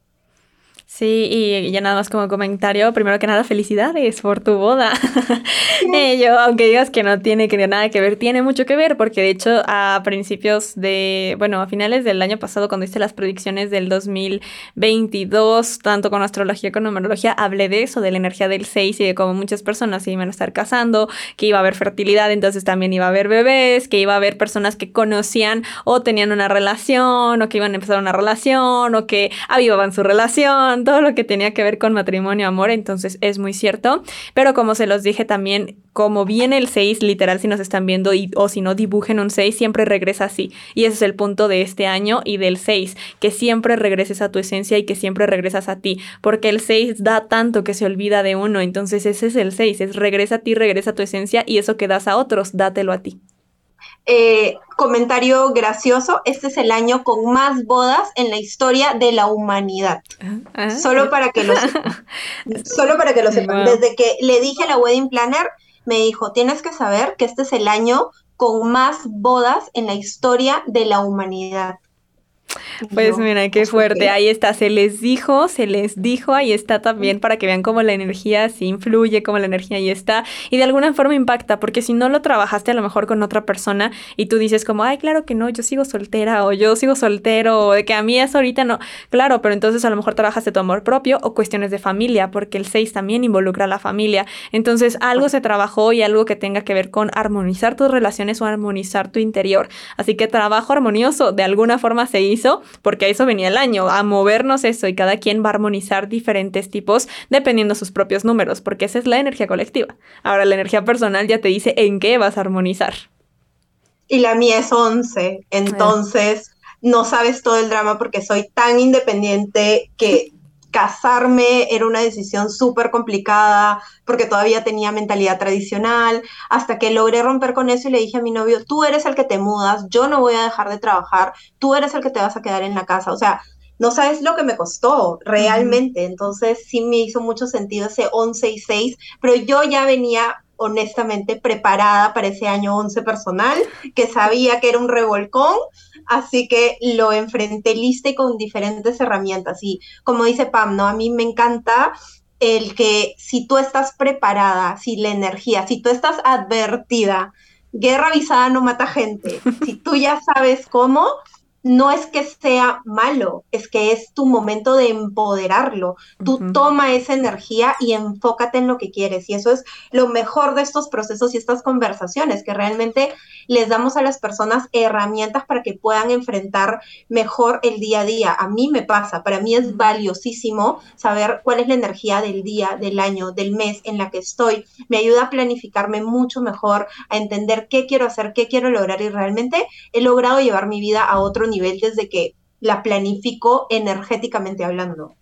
Sí, y ya nada más como comentario, primero que nada, felicidades por tu boda. Yo, aunque digas que no tiene que nada que ver, tiene mucho que ver, porque de hecho a principios de, bueno, a finales del año pasado, cuando hice las predicciones del 2022, tanto con astrología como numerología, hablé de eso, de la energía del 6 y de cómo muchas personas se iban a estar casando, que iba a haber fertilidad, entonces también iba a haber bebés, que iba a haber personas que conocían o tenían una relación, o que iban a empezar una relación, o que avivaban su relación todo lo que tenía que ver con matrimonio, amor, entonces es muy cierto. Pero como se los dije también, como viene el 6, literal, si nos están viendo o si no dibujen un 6, siempre regresa así. Y ese es el punto de este año y del 6, que siempre regreses a tu esencia y que siempre regresas a ti, porque el 6 da tanto que se olvida de uno, entonces ese es el 6, es regresa a ti, regresa a tu esencia y eso que das a otros, dátelo a ti. Eh, comentario gracioso, este es el año con más bodas en la historia de la humanidad. Ah, ah, solo para que lo sepan. solo para que lo sepan. Desde que le dije a la wedding planner, me dijo, tienes que saber que este es el año con más bodas en la historia de la humanidad. Pues mira, qué fuerte. Ahí está, se les dijo, se les dijo, ahí está también para que vean cómo la energía sí influye, cómo la energía ahí está y de alguna forma impacta, porque si no lo trabajaste a lo mejor con otra persona y tú dices como, ay, claro que no, yo sigo soltera o yo sigo soltero o de que a mí eso ahorita no, claro, pero entonces a lo mejor trabajaste tu amor propio o cuestiones de familia, porque el 6 también involucra a la familia. Entonces algo se trabajó y algo que tenga que ver con armonizar tus relaciones o armonizar tu interior. Así que trabajo armonioso de alguna forma se hizo porque a eso venía el año, a movernos eso y cada quien va a armonizar diferentes tipos dependiendo sus propios números, porque esa es la energía colectiva. Ahora la energía personal ya te dice en qué vas a armonizar. Y la mía es 11, entonces no sabes todo el drama porque soy tan independiente que casarme era una decisión súper complicada porque todavía tenía mentalidad tradicional, hasta que logré romper con eso y le dije a mi novio, tú eres el que te mudas, yo no voy a dejar de trabajar, tú eres el que te vas a quedar en la casa. O sea, no sabes lo que me costó realmente. Entonces sí me hizo mucho sentido ese 11 y 6, pero yo ya venía honestamente preparada para ese año 11 personal, que sabía que era un revolcón, así que lo enfrenté lista y con diferentes herramientas. Y como dice Pam, ¿no? A mí me encanta el que si tú estás preparada, si la energía, si tú estás advertida, guerra avisada no mata gente, si tú ya sabes cómo, no es que sea malo, es que es tu momento de empoderarlo. Tú toma esa energía y enfócate en lo que quieres. Y eso es lo mejor de estos procesos y estas conversaciones, que realmente les damos a las personas herramientas para que puedan enfrentar mejor el día a día. A mí me pasa, para mí es valiosísimo saber cuál es la energía del día, del año, del mes en la que estoy. Me ayuda a planificarme mucho mejor, a entender qué quiero hacer, qué quiero lograr y realmente he logrado llevar mi vida a otro nivel desde que la planifico energéticamente hablando.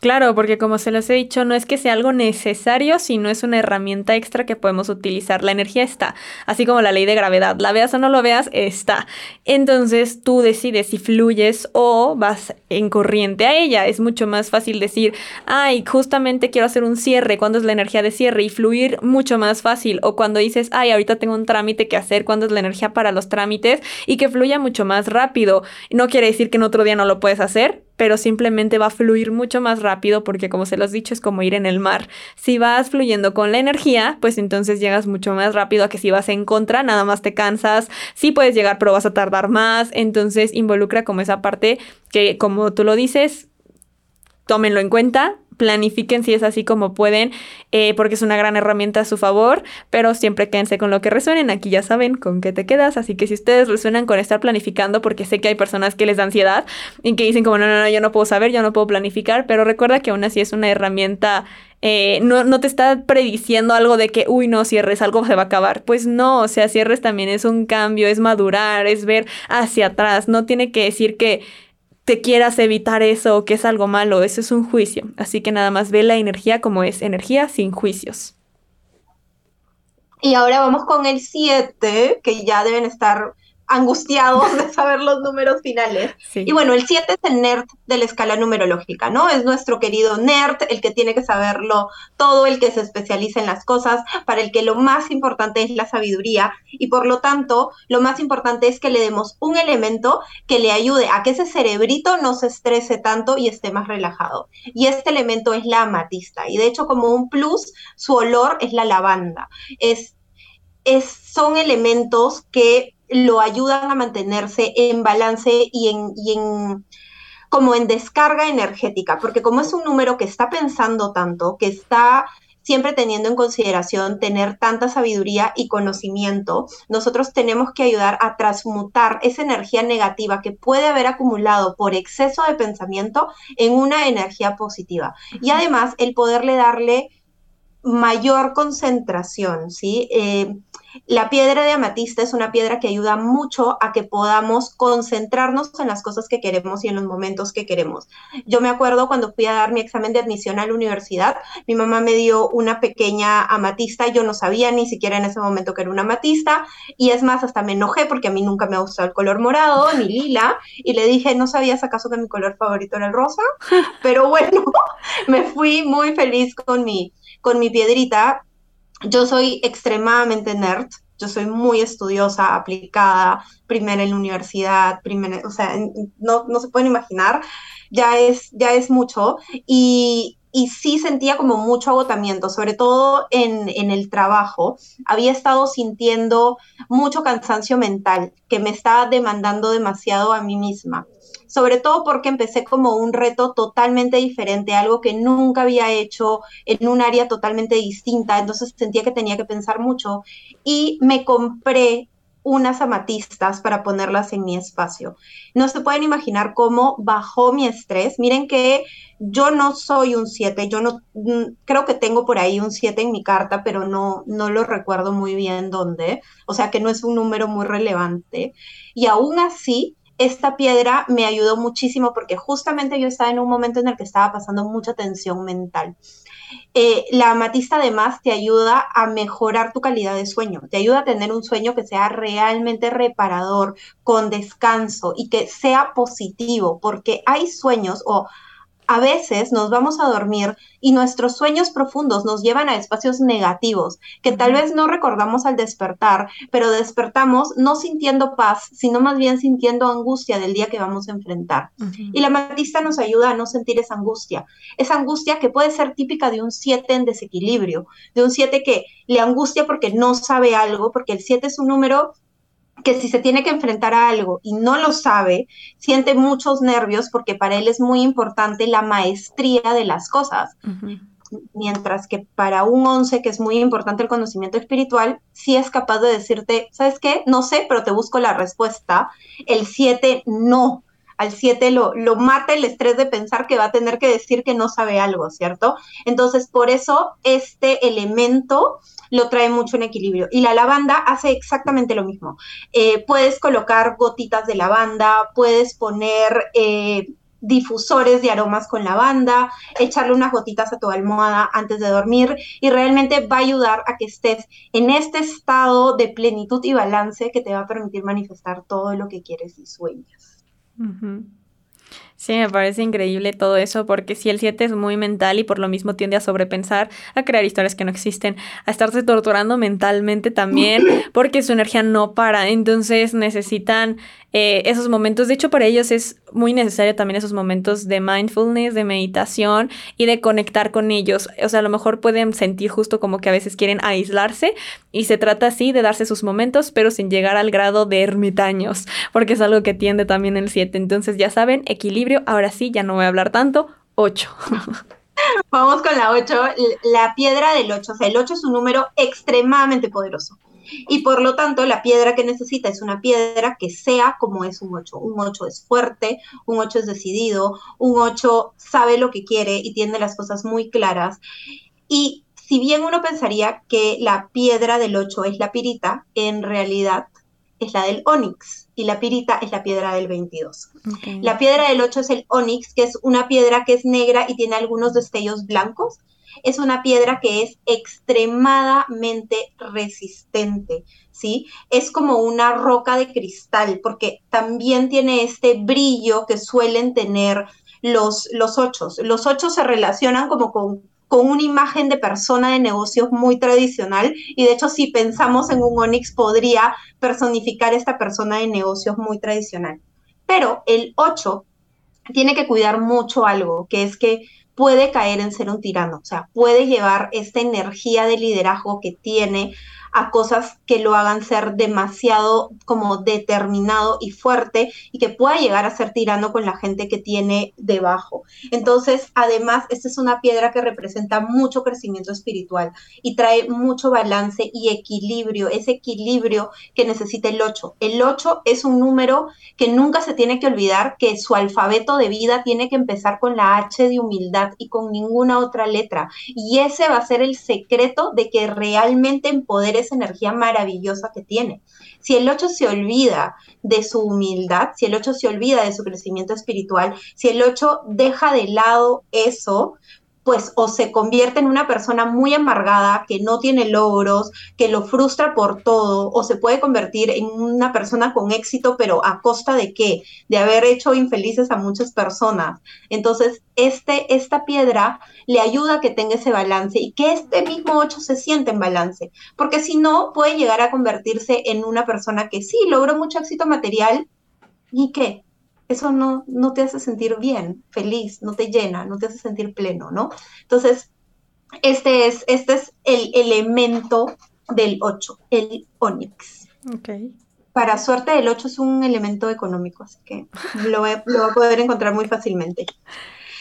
Claro, porque como se les he dicho, no es que sea algo necesario, sino es una herramienta extra que podemos utilizar. La energía está, así como la ley de gravedad. La veas o no lo veas, está. Entonces tú decides si fluyes o vas en corriente a ella. Es mucho más fácil decir, ay, justamente quiero hacer un cierre, cuando es la energía de cierre y fluir mucho más fácil. O cuando dices, ay, ahorita tengo un trámite que hacer, cuando es la energía para los trámites y que fluya mucho más rápido. No quiere decir que en otro día no lo puedes hacer, pero simplemente va a fluir mucho más rápido porque como se los he dicho es como ir en el mar. Si vas fluyendo con la energía, pues entonces llegas mucho más rápido a que si vas en contra, nada más te cansas, sí puedes llegar, pero vas a tardar más, entonces involucra como esa parte que como tú lo dices, tómenlo en cuenta, planifiquen si es así como pueden, eh, porque es una gran herramienta a su favor, pero siempre quédense con lo que resuenen. Aquí ya saben con qué te quedas, así que si ustedes resuenan con estar planificando, porque sé que hay personas que les da ansiedad y que dicen como, no, no, no, yo no puedo saber, yo no puedo planificar, pero recuerda que aún así es una herramienta eh, no, no, te está prediciendo algo de que, uy, no, cierres, algo se va a acabar. Pues no, o sea, cierres también es un cambio, es madurar, es ver hacia atrás. No tiene que decir que te quieras evitar eso o que es algo malo, eso es un juicio. Así que nada más ve la energía como es energía sin juicios. Y ahora vamos con el 7, que ya deben estar angustiados de saber los números finales. Y bueno, el 7 es el nerd de la escala numerológica, ¿no? Es nuestro querido nerd, el que tiene que saberlo todo, el que se especializa en las cosas, para el que lo más importante es la sabiduría y por lo tanto lo más importante es que le demos un elemento que le ayude a que ese cerebrito no se estrese tanto y esté más relajado. Y este elemento es la amatista y de hecho como un plus, su olor es la lavanda. Es, es, son elementos que lo ayudan a mantenerse en balance y en, en como en descarga energética, porque como es un número que está pensando tanto, que está siempre teniendo en consideración tener tanta sabiduría y conocimiento, nosotros tenemos que ayudar a transmutar esa energía negativa que puede haber acumulado por exceso de pensamiento en una energía positiva. Y además el poderle darle mayor concentración, ¿sí? Eh, la piedra de amatista es una piedra que ayuda mucho a que podamos concentrarnos en las cosas que queremos y en los momentos que queremos. Yo me acuerdo cuando fui a dar mi examen de admisión a la universidad, mi mamá me dio una pequeña amatista, yo no sabía ni siquiera en ese momento que era una amatista, y es más, hasta me enojé porque a mí nunca me ha gustado el color morado ni lila, y le dije, ¿no sabías acaso que mi color favorito era el rosa? Pero bueno, me fui muy feliz con mi, con mi piedrita yo soy extremadamente nerd, Yo soy muy estudiosa, aplicada, primera en la universidad, primera, o sea, no, no se pueden imaginar, ya es, ya es mucho. Y, y sí sentía como mucho agotamiento, sobre todo en, en, el trabajo. Había estado sintiendo mucho cansancio mental que me estaba demandando demasiado a mí misma sobre todo porque empecé como un reto totalmente diferente, algo que nunca había hecho en un área totalmente distinta, entonces sentía que tenía que pensar mucho y me compré unas amatistas para ponerlas en mi espacio. No se pueden imaginar cómo bajó mi estrés. Miren que yo no soy un 7, yo no mm, creo que tengo por ahí un 7 en mi carta, pero no no lo recuerdo muy bien dónde, o sea que no es un número muy relevante. Y aún así, esta piedra me ayudó muchísimo porque justamente yo estaba en un momento en el que estaba pasando mucha tensión mental. Eh, la amatista además te ayuda a mejorar tu calidad de sueño, te ayuda a tener un sueño que sea realmente reparador, con descanso y que sea positivo, porque hay sueños o a veces nos vamos a dormir y nuestros sueños profundos nos llevan a espacios negativos que tal vez no recordamos al despertar, pero despertamos no sintiendo paz, sino más bien sintiendo angustia del día que vamos a enfrentar. Y la matista nos ayuda a no sentir esa angustia, esa angustia que puede ser típica de un 7 en desequilibrio, de un 7 que le angustia porque no sabe algo, porque el 7 es un número que si se tiene que enfrentar a algo y no lo sabe, siente muchos nervios porque para él es muy importante la maestría de las cosas. Mientras que para un 11, que es muy importante el conocimiento espiritual, sí es capaz de decirte, ¿sabes qué? No sé, pero te busco la respuesta. El 7 no. Al 7 lo, lo mata el estrés de pensar que va a tener que decir que no sabe algo, ¿cierto? Entonces, por eso este elemento lo trae mucho en equilibrio. Y la lavanda hace exactamente lo mismo. Eh, puedes colocar gotitas de lavanda, puedes poner... Eh, difusores de aromas con lavanda, echarle unas gotitas a tu almohada antes de dormir y realmente va a ayudar a que estés en este estado de plenitud y balance que te va a permitir manifestar todo lo que quieres y sueñas. Sí, me parece increíble todo eso, porque si el 7 es muy mental y por lo mismo tiende a sobrepensar, a crear historias que no existen, a estarse torturando mentalmente también, porque su energía no para. Entonces necesitan eh, esos momentos. De hecho, para ellos es muy necesario también esos momentos de mindfulness, de meditación y de conectar con ellos. O sea, a lo mejor pueden sentir justo como que a veces quieren aislarse y se trata así de darse sus momentos, pero sin llegar al grado de ermitaños, porque es algo que tiende también el 7. Entonces, ya saben, equilibrio. Ahora sí, ya no voy a hablar tanto. 8. Vamos con la 8, la piedra del 8. O sea, el 8 es un número extremadamente poderoso. Y por lo tanto, la piedra que necesita es una piedra que sea como es un 8. Un 8 es fuerte, un 8 es decidido, un 8 sabe lo que quiere y tiene las cosas muy claras. Y si bien uno pensaría que la piedra del 8 es la pirita, en realidad es la del onix y la pirita es la piedra del 22. La piedra del 8 es el onix, que es una piedra que es negra y tiene algunos destellos blancos es una piedra que es extremadamente resistente, ¿sí? Es como una roca de cristal, porque también tiene este brillo que suelen tener los, los ochos. Los ochos se relacionan como con, con una imagen de persona de negocios muy tradicional y de hecho si pensamos en un Onix podría personificar esta persona de negocios muy tradicional. Pero el 8 tiene que cuidar mucho algo, que es que puede caer en ser un tirano, o sea, puede llevar esta energía de liderazgo que tiene a cosas que lo hagan ser demasiado como determinado y fuerte y que pueda llegar a ser tirano con la gente que tiene debajo. Entonces, además, esta es una piedra que representa mucho crecimiento espiritual y trae mucho balance y equilibrio, ese equilibrio que necesita el 8. El 8 es un número que nunca se tiene que olvidar que su alfabeto de vida tiene que empezar con la H de humildad y con ninguna otra letra. Y ese va a ser el secreto de que realmente empodere esa energía maravillosa que tiene. Si el 8 se olvida de su humildad, si el 8 se olvida de su crecimiento espiritual, si el 8 deja de lado eso, pues o se convierte en una persona muy amargada, que no tiene logros, que lo frustra por todo, o se puede convertir en una persona con éxito, pero a costa de qué? De haber hecho infelices a muchas personas. Entonces, este, esta piedra le ayuda a que tenga ese balance y que este mismo 8 se siente en balance, porque si no, puede llegar a convertirse en una persona que sí logró mucho éxito material y qué? Eso no, no te hace sentir bien, feliz, no te llena, no te hace sentir pleno, ¿no? Entonces, este es, este es el elemento del 8, el Onix. Okay. Para suerte, el 8 es un elemento económico, así que lo, va a poder encontrar muy fácilmente.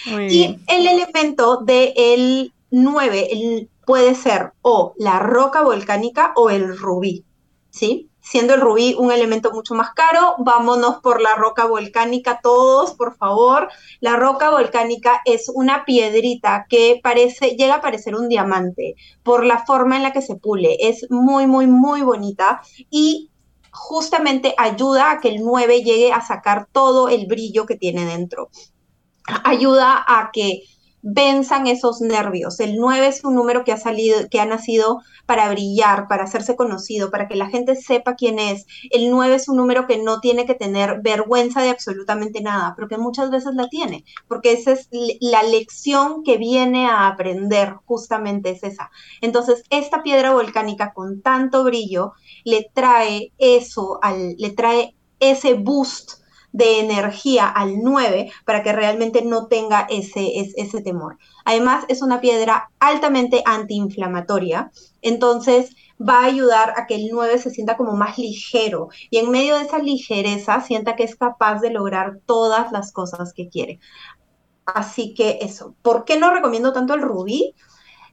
y el elemento del 9 puede ser o la roca volcánica o el rubí, ¿sí? Siendo el rubí un elemento mucho más caro, vámonos por la roca volcánica todos, por favor. La roca volcánica es una piedrita que parece, llega a parecer un diamante por la forma en la que se pule. Es muy, muy, muy bonita y justamente ayuda a que el 9 llegue a sacar todo el brillo que tiene dentro. Ayuda a que venzan esos nervios. El 9 es un número que ha salido, que ha nacido para brillar, para hacerse conocido, para que la gente sepa quién es. El 9 es un número que no tiene que tener vergüenza de absolutamente nada, pero que muchas veces la tiene, porque esa es la lección que viene a aprender, justamente es esa. Entonces, esta piedra volcánica con tanto brillo le trae eso, al, le trae ese boost de energía al 9 para que realmente no tenga ese, ese, temor. Además, es una piedra altamente antiinflamatoria, entonces va a ayudar a que el 9 se sienta como más ligero y en medio de esa ligereza sienta que es capaz de lograr todas las cosas que quiere. Así que eso, ¿por qué no recomiendo tanto el rubí?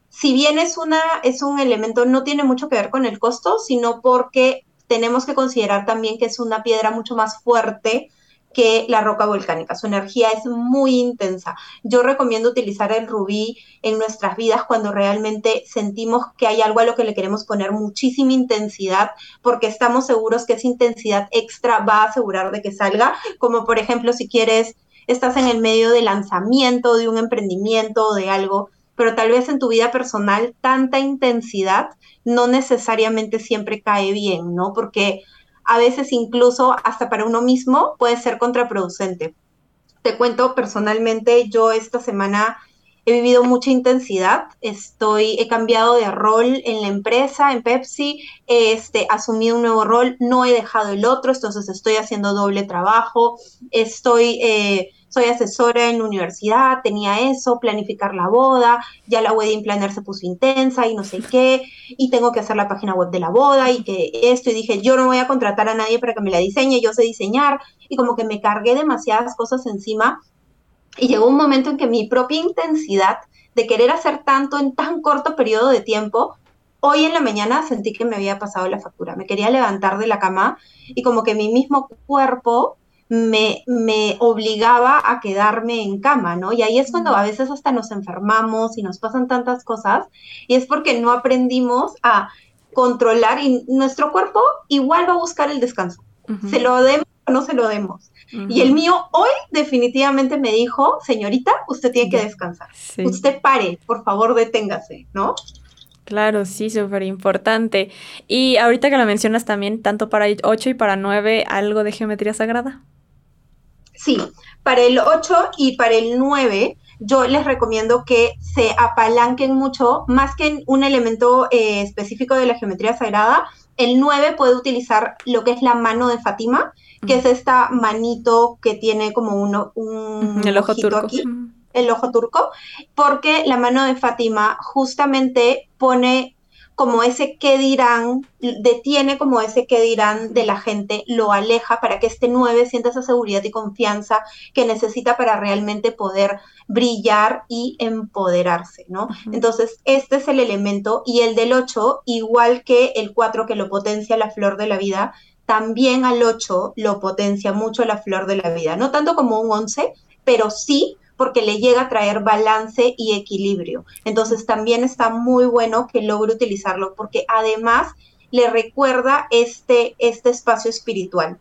Si bien es, una, es un elemento, no tiene mucho que ver con el costo, sino porque tenemos que considerar también que es una piedra mucho más fuerte que la roca volcánica. Su energía es muy intensa. Yo recomiendo utilizar el rubí en nuestras vidas cuando realmente sentimos que hay algo a lo que le queremos poner muchísima intensidad, porque estamos seguros que esa intensidad extra va a asegurar de que salga, como por ejemplo si quieres, estás en el medio del lanzamiento de un emprendimiento o de algo, pero tal vez en tu vida personal tanta intensidad no necesariamente siempre cae bien, ¿no? Porque a veces incluso hasta para uno mismo puede ser contraproducente. Te cuento personalmente, yo esta semana he vivido mucha intensidad, estoy, he cambiado de rol en la empresa, en Pepsi, este, asumí un nuevo rol, no he dejado el otro, entonces estoy haciendo doble trabajo, estoy... Eh, soy asesora en universidad, tenía eso, planificar la boda, ya la wedding planner se puso intensa y no sé qué, y tengo que hacer la página web de la boda y que esto, y dije, yo no voy a contratar a nadie para que me la diseñe, yo sé diseñar, y como que me cargué demasiadas cosas encima, y llegó un momento en que mi propia intensidad de querer hacer tanto en tan corto periodo de tiempo, hoy en la mañana sentí que me había pasado la factura, me quería levantar de la cama y como que mi mismo cuerpo me, me, obligaba a quedarme en cama, ¿no? Y ahí es cuando a veces hasta nos enfermamos y nos pasan tantas cosas, y es porque no aprendimos a controlar y nuestro cuerpo igual va a buscar el descanso. Se lo demos o no se lo demos. Y el mío hoy definitivamente me dijo, señorita, usted tiene que descansar. Usted pare, por favor, deténgase, ¿no? Claro, sí, súper importante. Y ahorita que lo mencionas también, tanto para 8 y para 9, algo de geometría sagrada. Sí, para el 8 y para el 9 yo les recomiendo que se apalanquen mucho, más que en un elemento eh, específico de la geometría sagrada. El 9 puede utilizar lo que es la mano de Fátima, que es esta manito que tiene como uno, un el ojo turco. aquí, el ojo turco, porque la mano de Fátima justamente pone como ese que dirán, detiene como ese que dirán de la gente, lo aleja para que este 9 sienta esa seguridad y confianza que necesita para realmente poder brillar y empoderarse, ¿no? Entonces, este es el elemento y el del 8, igual que el 4 que lo potencia la flor de la vida, también al 8 lo potencia mucho la flor de la vida, no tanto como un 11, pero sí porque le llega a traer balance y equilibrio. Entonces también está muy bueno que logre utilizarlo porque además le recuerda este, este espacio espiritual.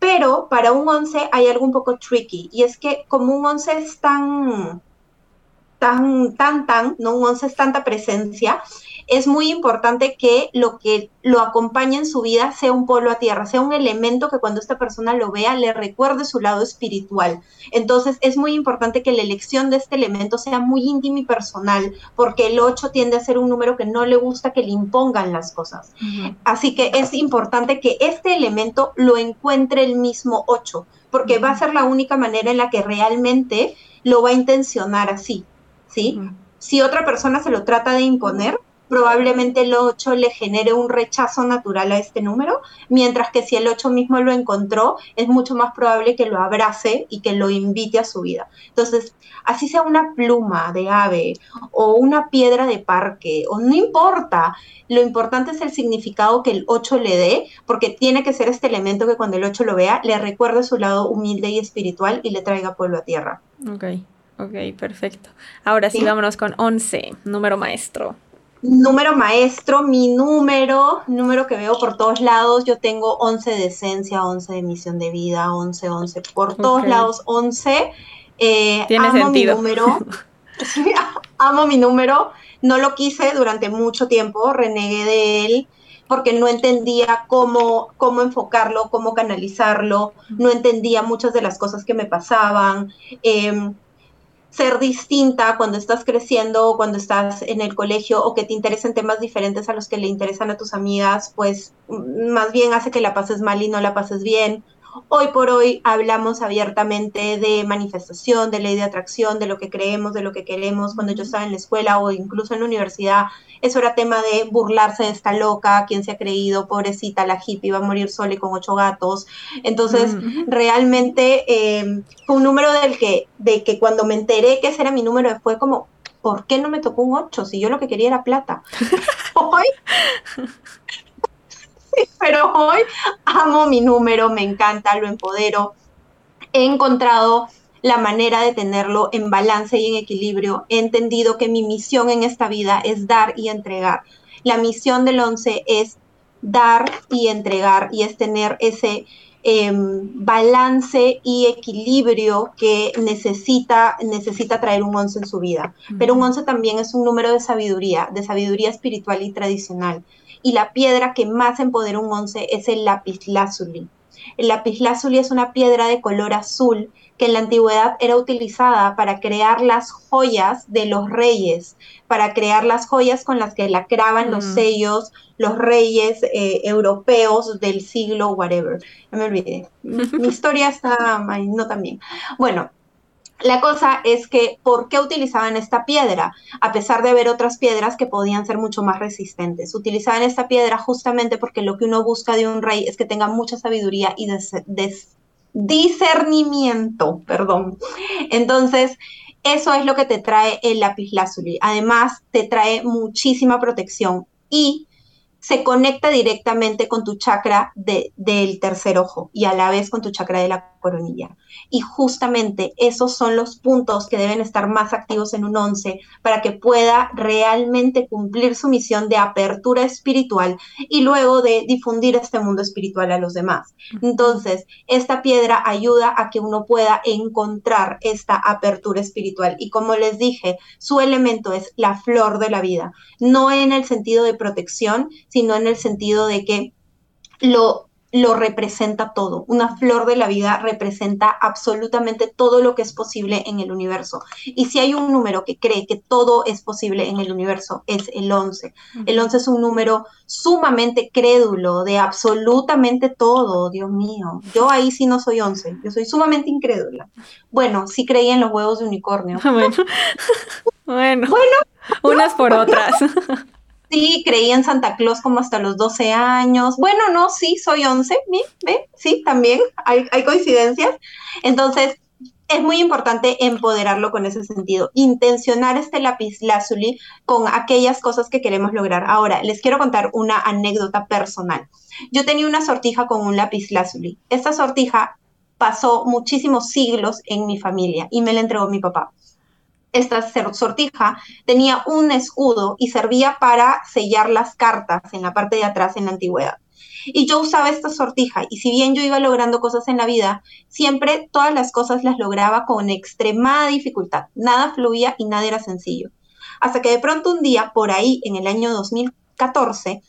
Pero para un 11 hay algo un poco tricky y es que como un 11 es tan tan, tan, tan, ¿no? Un 11 es tanta presencia, es muy importante que lo que lo acompañe en su vida sea un polo a tierra, sea un elemento que cuando esta persona lo vea le recuerde su lado espiritual. Entonces es muy importante que la elección de este elemento sea muy íntima y personal, porque el 8 tiende a ser un número que no le gusta que le impongan las cosas. Así que es importante que este elemento lo encuentre el mismo 8, porque va a ser la única manera en la que realmente lo va a intencionar así, ¿sí? Si otra persona se lo trata de imponer, probablemente el 8 le genere un rechazo natural a este número, mientras que si el 8 mismo lo encontró, es mucho más probable que lo abrace y que lo invite a su vida. Entonces, así sea una pluma de ave o una piedra de parque, o no importa, lo importante es el significado que el 8 le dé, porque tiene que ser este elemento que cuando el 8 lo vea, le recuerde su lado humilde y espiritual y le traiga pueblo a tierra. Ok, ok, perfecto. Ahora sí, vámonos con 11, número maestro número maestro, mi número, número que veo por todos lados, yo tengo 11 de esencia, 11 de misión de vida, 11, 11, por todos lados 11. Eh, Tiene amo sentido. mi número, amo mi número, no lo quise durante mucho tiempo, renegué de él porque no entendía cómo, cómo enfocarlo, cómo canalizarlo, no entendía muchas de las cosas que me pasaban. Eh, ser distinta cuando estás creciendo o cuando estás en el colegio o que te interesen temas diferentes a los que le interesan a tus amigas, pues más bien hace que la pases mal y no la pases bien Hoy por hoy hablamos abiertamente de manifestación, de ley de atracción, de lo que creemos, de lo que queremos. Cuando yo estaba en la escuela o incluso en la universidad, eso era tema de burlarse de esta loca, quien se ha creído, pobrecita, la hippie va a morir sola y con ocho gatos. Entonces, realmente em, fue un número del que, de que cuando me enteré que ese era mi número, fue como, ¿por qué no me tocó un 8 si yo lo que quería era plata? hoy pero hoy amo mi número, me encanta, lo empodero. He encontrado la manera de tenerlo en balance y en equilibrio. He entendido que mi misión en esta vida es dar y entregar. La misión del 11 es dar y entregar y es tener ese em, balance y equilibrio que necesita, necesita traer un 11 en su vida. Pero un 11 también es un número de sabiduría, de sabiduría espiritual y tradicional y la piedra que más empodera un once es el lapislázuli. El lapislázuli es una piedra de color azul que en la antigüedad era utilizada para crear las joyas de los reyes, para crear las joyas con las que lacraban los mm. sellos los reyes eh, europeos del siglo whatever. Ya me olvidé. Mi historia está no tan bien. Bueno, la cosa es que, ¿por qué utilizaban esta piedra? A pesar de haber otras piedras que podían ser mucho más resistentes. Utilizaban esta piedra justamente porque lo que uno busca de un rey es que tenga mucha sabiduría y discernimiento, perdón. Entonces, eso es lo que te trae el lapislázuli. Además, te trae muchísima protección y se conecta directamente con tu chakra del tercer ojo y a la vez con tu chakra de la coronilla. Y justamente esos son los puntos que deben estar más activos en un 11 para que pueda realmente cumplir su misión de apertura espiritual y luego de difundir este mundo espiritual a los demás. Entonces, esta piedra ayuda a que uno pueda encontrar esta apertura espiritual. Y como les dije, su elemento es la flor de la vida, no en el sentido de protección, sino en el sentido de que lo lo representa todo. Una flor de la vida representa absolutamente todo lo que es posible en el universo. Y si hay un número que cree que todo es posible en el universo, es el 11. El 11 es un número sumamente crédulo de absolutamente todo, Dios mío. Yo ahí sí no soy 11, yo soy sumamente incrédula. Bueno, sí creí en los huevos de unicornio. bueno, bueno, bueno unas por otras. Sí, creí en Santa Claus como hasta los 12 años. Bueno, no, sí, soy 11, ¿ve? Sí, también hay, coincidencias. Entonces, es muy importante empoderarlo con ese sentido, intencionar este lápiz lazuli con aquellas cosas que queremos lograr. Ahora, les quiero contar una anécdota personal. Yo tenía una sortija con un lápiz lazuli. Esta sortija pasó muchísimos siglos en mi familia y me la entregó mi papá esta sortija tenía un escudo y servía para sellar las cartas en la parte de atrás en la antigüedad. Y yo usaba esta sortija y si bien yo iba logrando cosas en la vida, siempre todas las cosas las lograba con extremada dificultad. Nada fluía y nada era sencillo. Hasta que de pronto un día, por ahí, en el año 2014,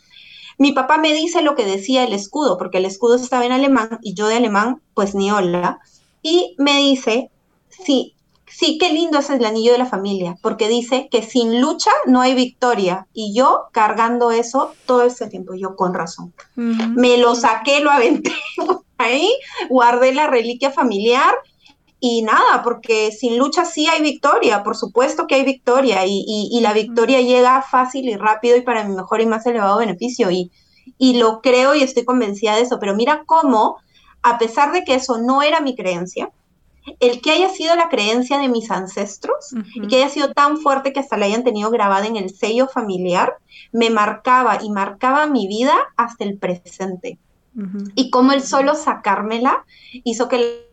mi papá me dice lo que decía el escudo, porque el escudo estaba en alemán y yo de alemán, pues ni hola. Y me dice, sí, sí, qué lindo es el anillo de la familia, porque dice que sin lucha no hay victoria. Y yo cargando eso todo ese tiempo, yo con razón. Me lo saqué, lo aventé ahí, guardé la reliquia familiar y nada, porque sin lucha sí hay victoria, por supuesto que hay victoria. Y, la victoria llega fácil y rápido y para mi mejor y más elevado beneficio. Y, y lo creo y estoy convencida de eso, pero mira cómo, a pesar de que eso no era mi creencia, el que haya sido la creencia de mis ancestros y que haya sido tan fuerte que hasta la hayan tenido grabada en el sello familiar, me marcaba y marcaba mi vida hasta el presente. Y cómo el solo sacármela hizo que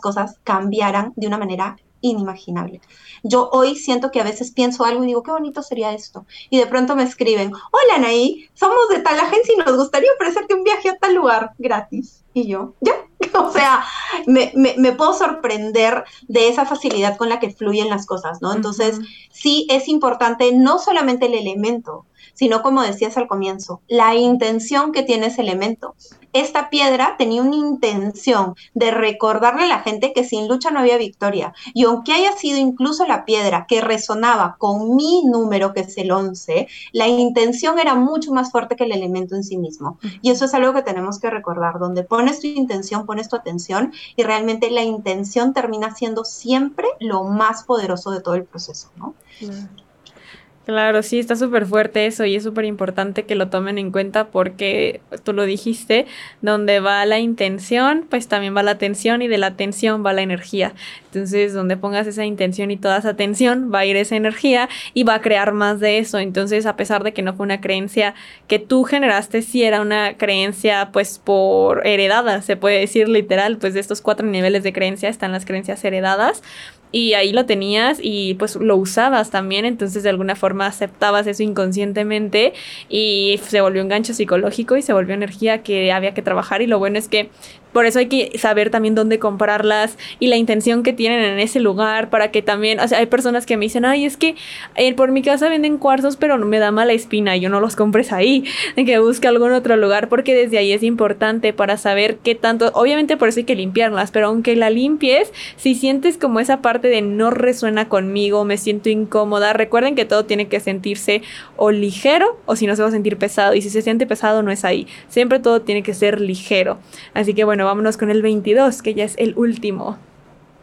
cosas cambiaran de una manera inimaginable. Yo hoy siento que a veces pienso algo y digo, qué bonito sería esto. Y de pronto me escriben, hola Anaí, somos de tal agencia y nos gustaría ofrecerte un viaje a tal lugar gratis. Y yo, ya, o sea, me, me, puedo sorprender de esa facilidad con la que fluyen las cosas, ¿no? Entonces, sí es importante no solamente el elemento, sino como decías al comienzo, la intención que tiene ese elemento. Esta piedra tenía una intención de recordarle a la gente que sin lucha no había victoria. Y aunque haya sido incluso la piedra que resonaba con mi número, que es el 11, la intención era mucho más fuerte que el elemento en sí mismo. Y eso es algo que tenemos que recordar, donde pones tu intención, pones tu atención y realmente la intención termina siendo siempre lo más poderoso de todo el proceso, ¿no? Claro, sí, está súper fuerte eso y es súper importante que lo tomen en cuenta porque tú lo dijiste, donde va la intención, pues también va la atención y de la atención va la energía. Entonces, donde pongas esa intención y toda esa atención, va a ir esa energía y va a crear más de eso. Entonces, a pesar de que no fue una creencia que tú generaste, sí era una creencia pues por heredada, se puede decir literal, pues de estos cuatro niveles de creencia están las creencias heredadas y ahí lo tenías y pues lo usabas también, entonces de alguna forma aceptabas eso inconscientemente y se volvió un gancho psicológico y se volvió energía que había que trabajar y lo bueno es que por eso hay que saber también dónde comprarlas y la intención que tienen en ese lugar para que también, o sea, hay personas que me dicen, ay, es que eh, por mi casa venden cuarzos, pero me da mala espina, yo no los compres ahí, que busque algún otro lugar, porque desde ahí es importante para saber qué tanto, obviamente por eso hay que limpiarlas, pero aunque la limpies, si sientes como esa parte de no resuena conmigo, me siento incómoda, recuerden que todo tiene que sentirse o ligero o si no se va a sentir pesado, y si se siente pesado no es ahí, siempre todo tiene que ser ligero. Así que bueno, vámonos con el 22, que ya es el último.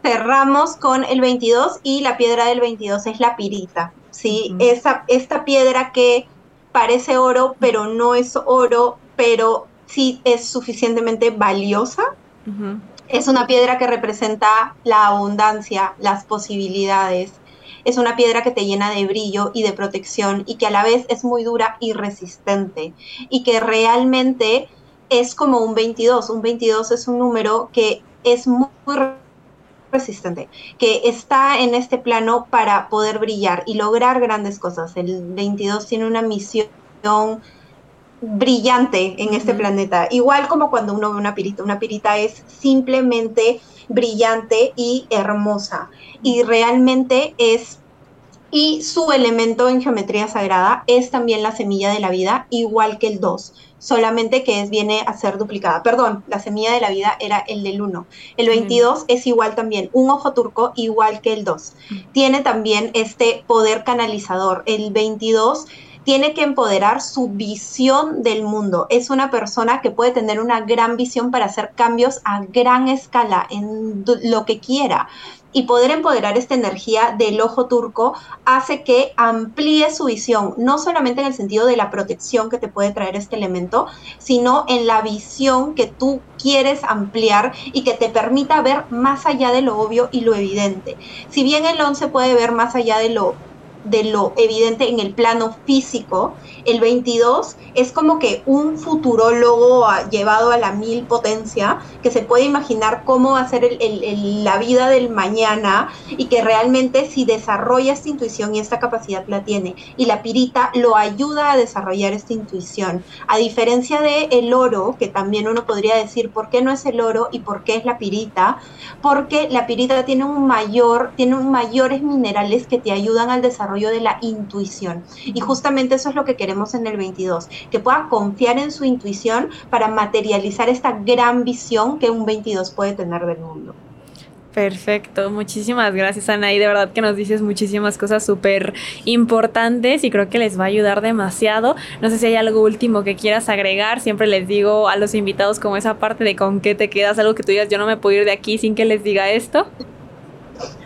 Cerramos con el 22 y la piedra del 22 es la pirita, ¿sí? Esa, esta piedra que parece oro, pero no es oro, pero sí es suficientemente valiosa. Es una piedra que representa la abundancia, las posibilidades. Es una piedra que te llena de brillo y de protección y que a la vez es muy dura y resistente y que realmente es como un 22. Un 22 es un número que es muy resistente, que está en este plano para poder brillar y lograr grandes cosas. El 22 tiene una misión brillante en este planeta, igual como cuando uno ve una pirita. Una pirita es simplemente brillante y hermosa y realmente es y su elemento en geometría sagrada es también la semilla de la vida, igual que el 2 solamente que es, viene a ser duplicada. Perdón, la semilla de la vida era el del 1. El 22 es igual también, un ojo turco igual que el 2. Tiene también este poder canalizador. El 22 tiene que empoderar su visión del mundo. Es una persona que puede tener una gran visión para hacer cambios a gran escala en lo que quiera y poder empoderar esta energía del ojo turco hace que amplíe su visión, no solamente en el sentido de la protección que te puede traer este elemento, sino en la visión que tú quieres ampliar y que te permita ver más allá de lo obvio y lo evidente. Si bien el 11 puede ver más allá de lo de lo evidente en el plano físico, el 22 es como que un futurólogo llevado a la mil potencia, que se puede imaginar cómo va a ser la vida del mañana y que realmente si desarrolla esta intuición y esta capacidad la tiene y la pirita lo ayuda a desarrollar esta intuición. A diferencia de el oro, que también uno podría decir por qué no es el oro y por qué es la pirita, porque la pirita tiene un mayor, tiene un mayores minerales que te ayudan al desarrollo de la intuición. Y justamente eso es lo que queremos en el 22, que pueda confiar en su intuición para materializar esta gran visión que un 22 puede tener del mundo. Perfecto, muchísimas gracias Ana y de verdad que nos dices muchísimas cosas súper importantes y creo que les va a ayudar demasiado. No sé si hay algo último que quieras agregar, siempre les digo a los invitados como esa parte de con qué te quedas, algo que tú digas, yo no me puedo ir de aquí sin que les diga esto.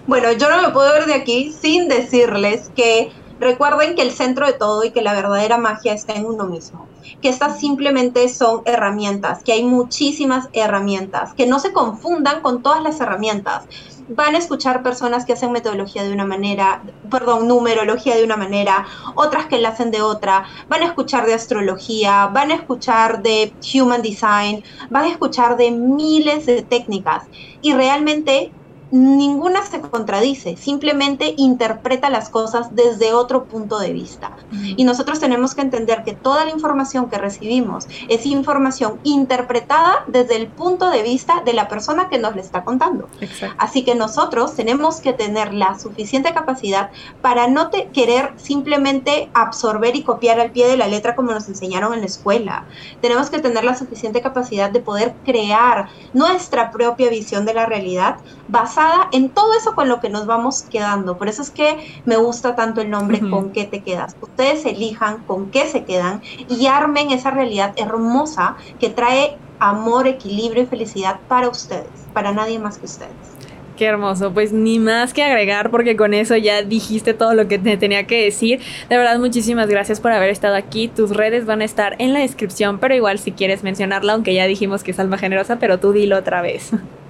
Bueno, yo no me puedo ir de aquí sin decirles que recuerden que el centro de todo y que la verdadera magia está en uno mismo, que estas simplemente son herramientas, que hay muchísimas herramientas, que no se confundan con todas las herramientas. Van a escuchar personas que hacen metodología de una manera, perdón, numerología de una manera, otras que la hacen de otra, van a escuchar de astrología, van a escuchar de human design, van a escuchar de miles de técnicas y realmente ninguna se contradice, simplemente interpreta las cosas desde otro punto de vista. Y nosotros tenemos que entender que toda la información que recibimos es información interpretada desde el punto de vista de la persona que nos le está contando. Así que nosotros tenemos que tener la suficiente capacidad para no querer simplemente absorber y copiar al pie de la letra como nos enseñaron en la escuela. Tenemos que tener la suficiente capacidad de poder crear nuestra propia visión de la realidad basada en todo eso con lo que nos vamos quedando. Por eso es que me gusta tanto el nombre con qué te quedas. Ustedes elijan con qué se quedan y armen esa realidad hermosa que trae amor, equilibrio y felicidad para ustedes, para nadie más que ustedes. Qué hermoso, pues ni más que agregar porque con eso ya dijiste todo lo que te tenía que decir. De verdad, muchísimas gracias por haber estado aquí. Tus redes van a estar en la descripción, pero igual si quieres mencionarla, aunque ya dijimos que es alma generosa, pero tú dilo otra vez.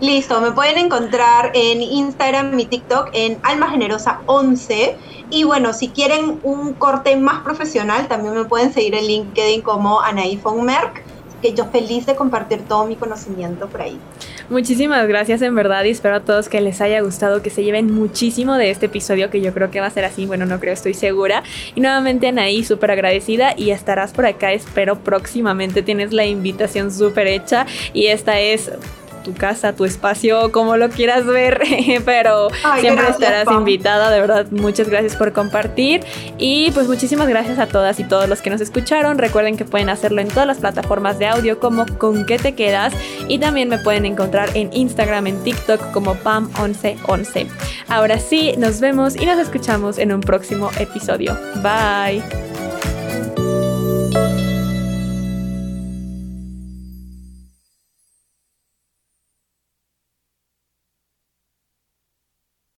Listo, me pueden encontrar en Instagram y TikTok en Alma Generosa 11. Y bueno, si quieren un corte más profesional, también me pueden seguir en LinkedIn como Anaí Merck, que yo feliz de compartir todo mi conocimiento por ahí. Muchísimas gracias en verdad y espero a todos que les haya gustado, que se lleven muchísimo de este episodio que yo creo que va a ser así, bueno, no creo, estoy segura. Y nuevamente Anaí, súper agradecida y estarás por acá, espero próximamente, tienes la invitación súper hecha y esta es tu casa, tu espacio, como lo quieras ver, pero siempre estarás invitada, de verdad, muchas gracias por compartir y pues muchísimas gracias a todas y todos los que nos escucharon, recuerden que pueden hacerlo en todas las plataformas de audio como con qué te quedas y también me pueden encontrar en Instagram, en TikTok como PAM1111. Ahora sí, nos vemos y nos escuchamos en un próximo episodio. Bye.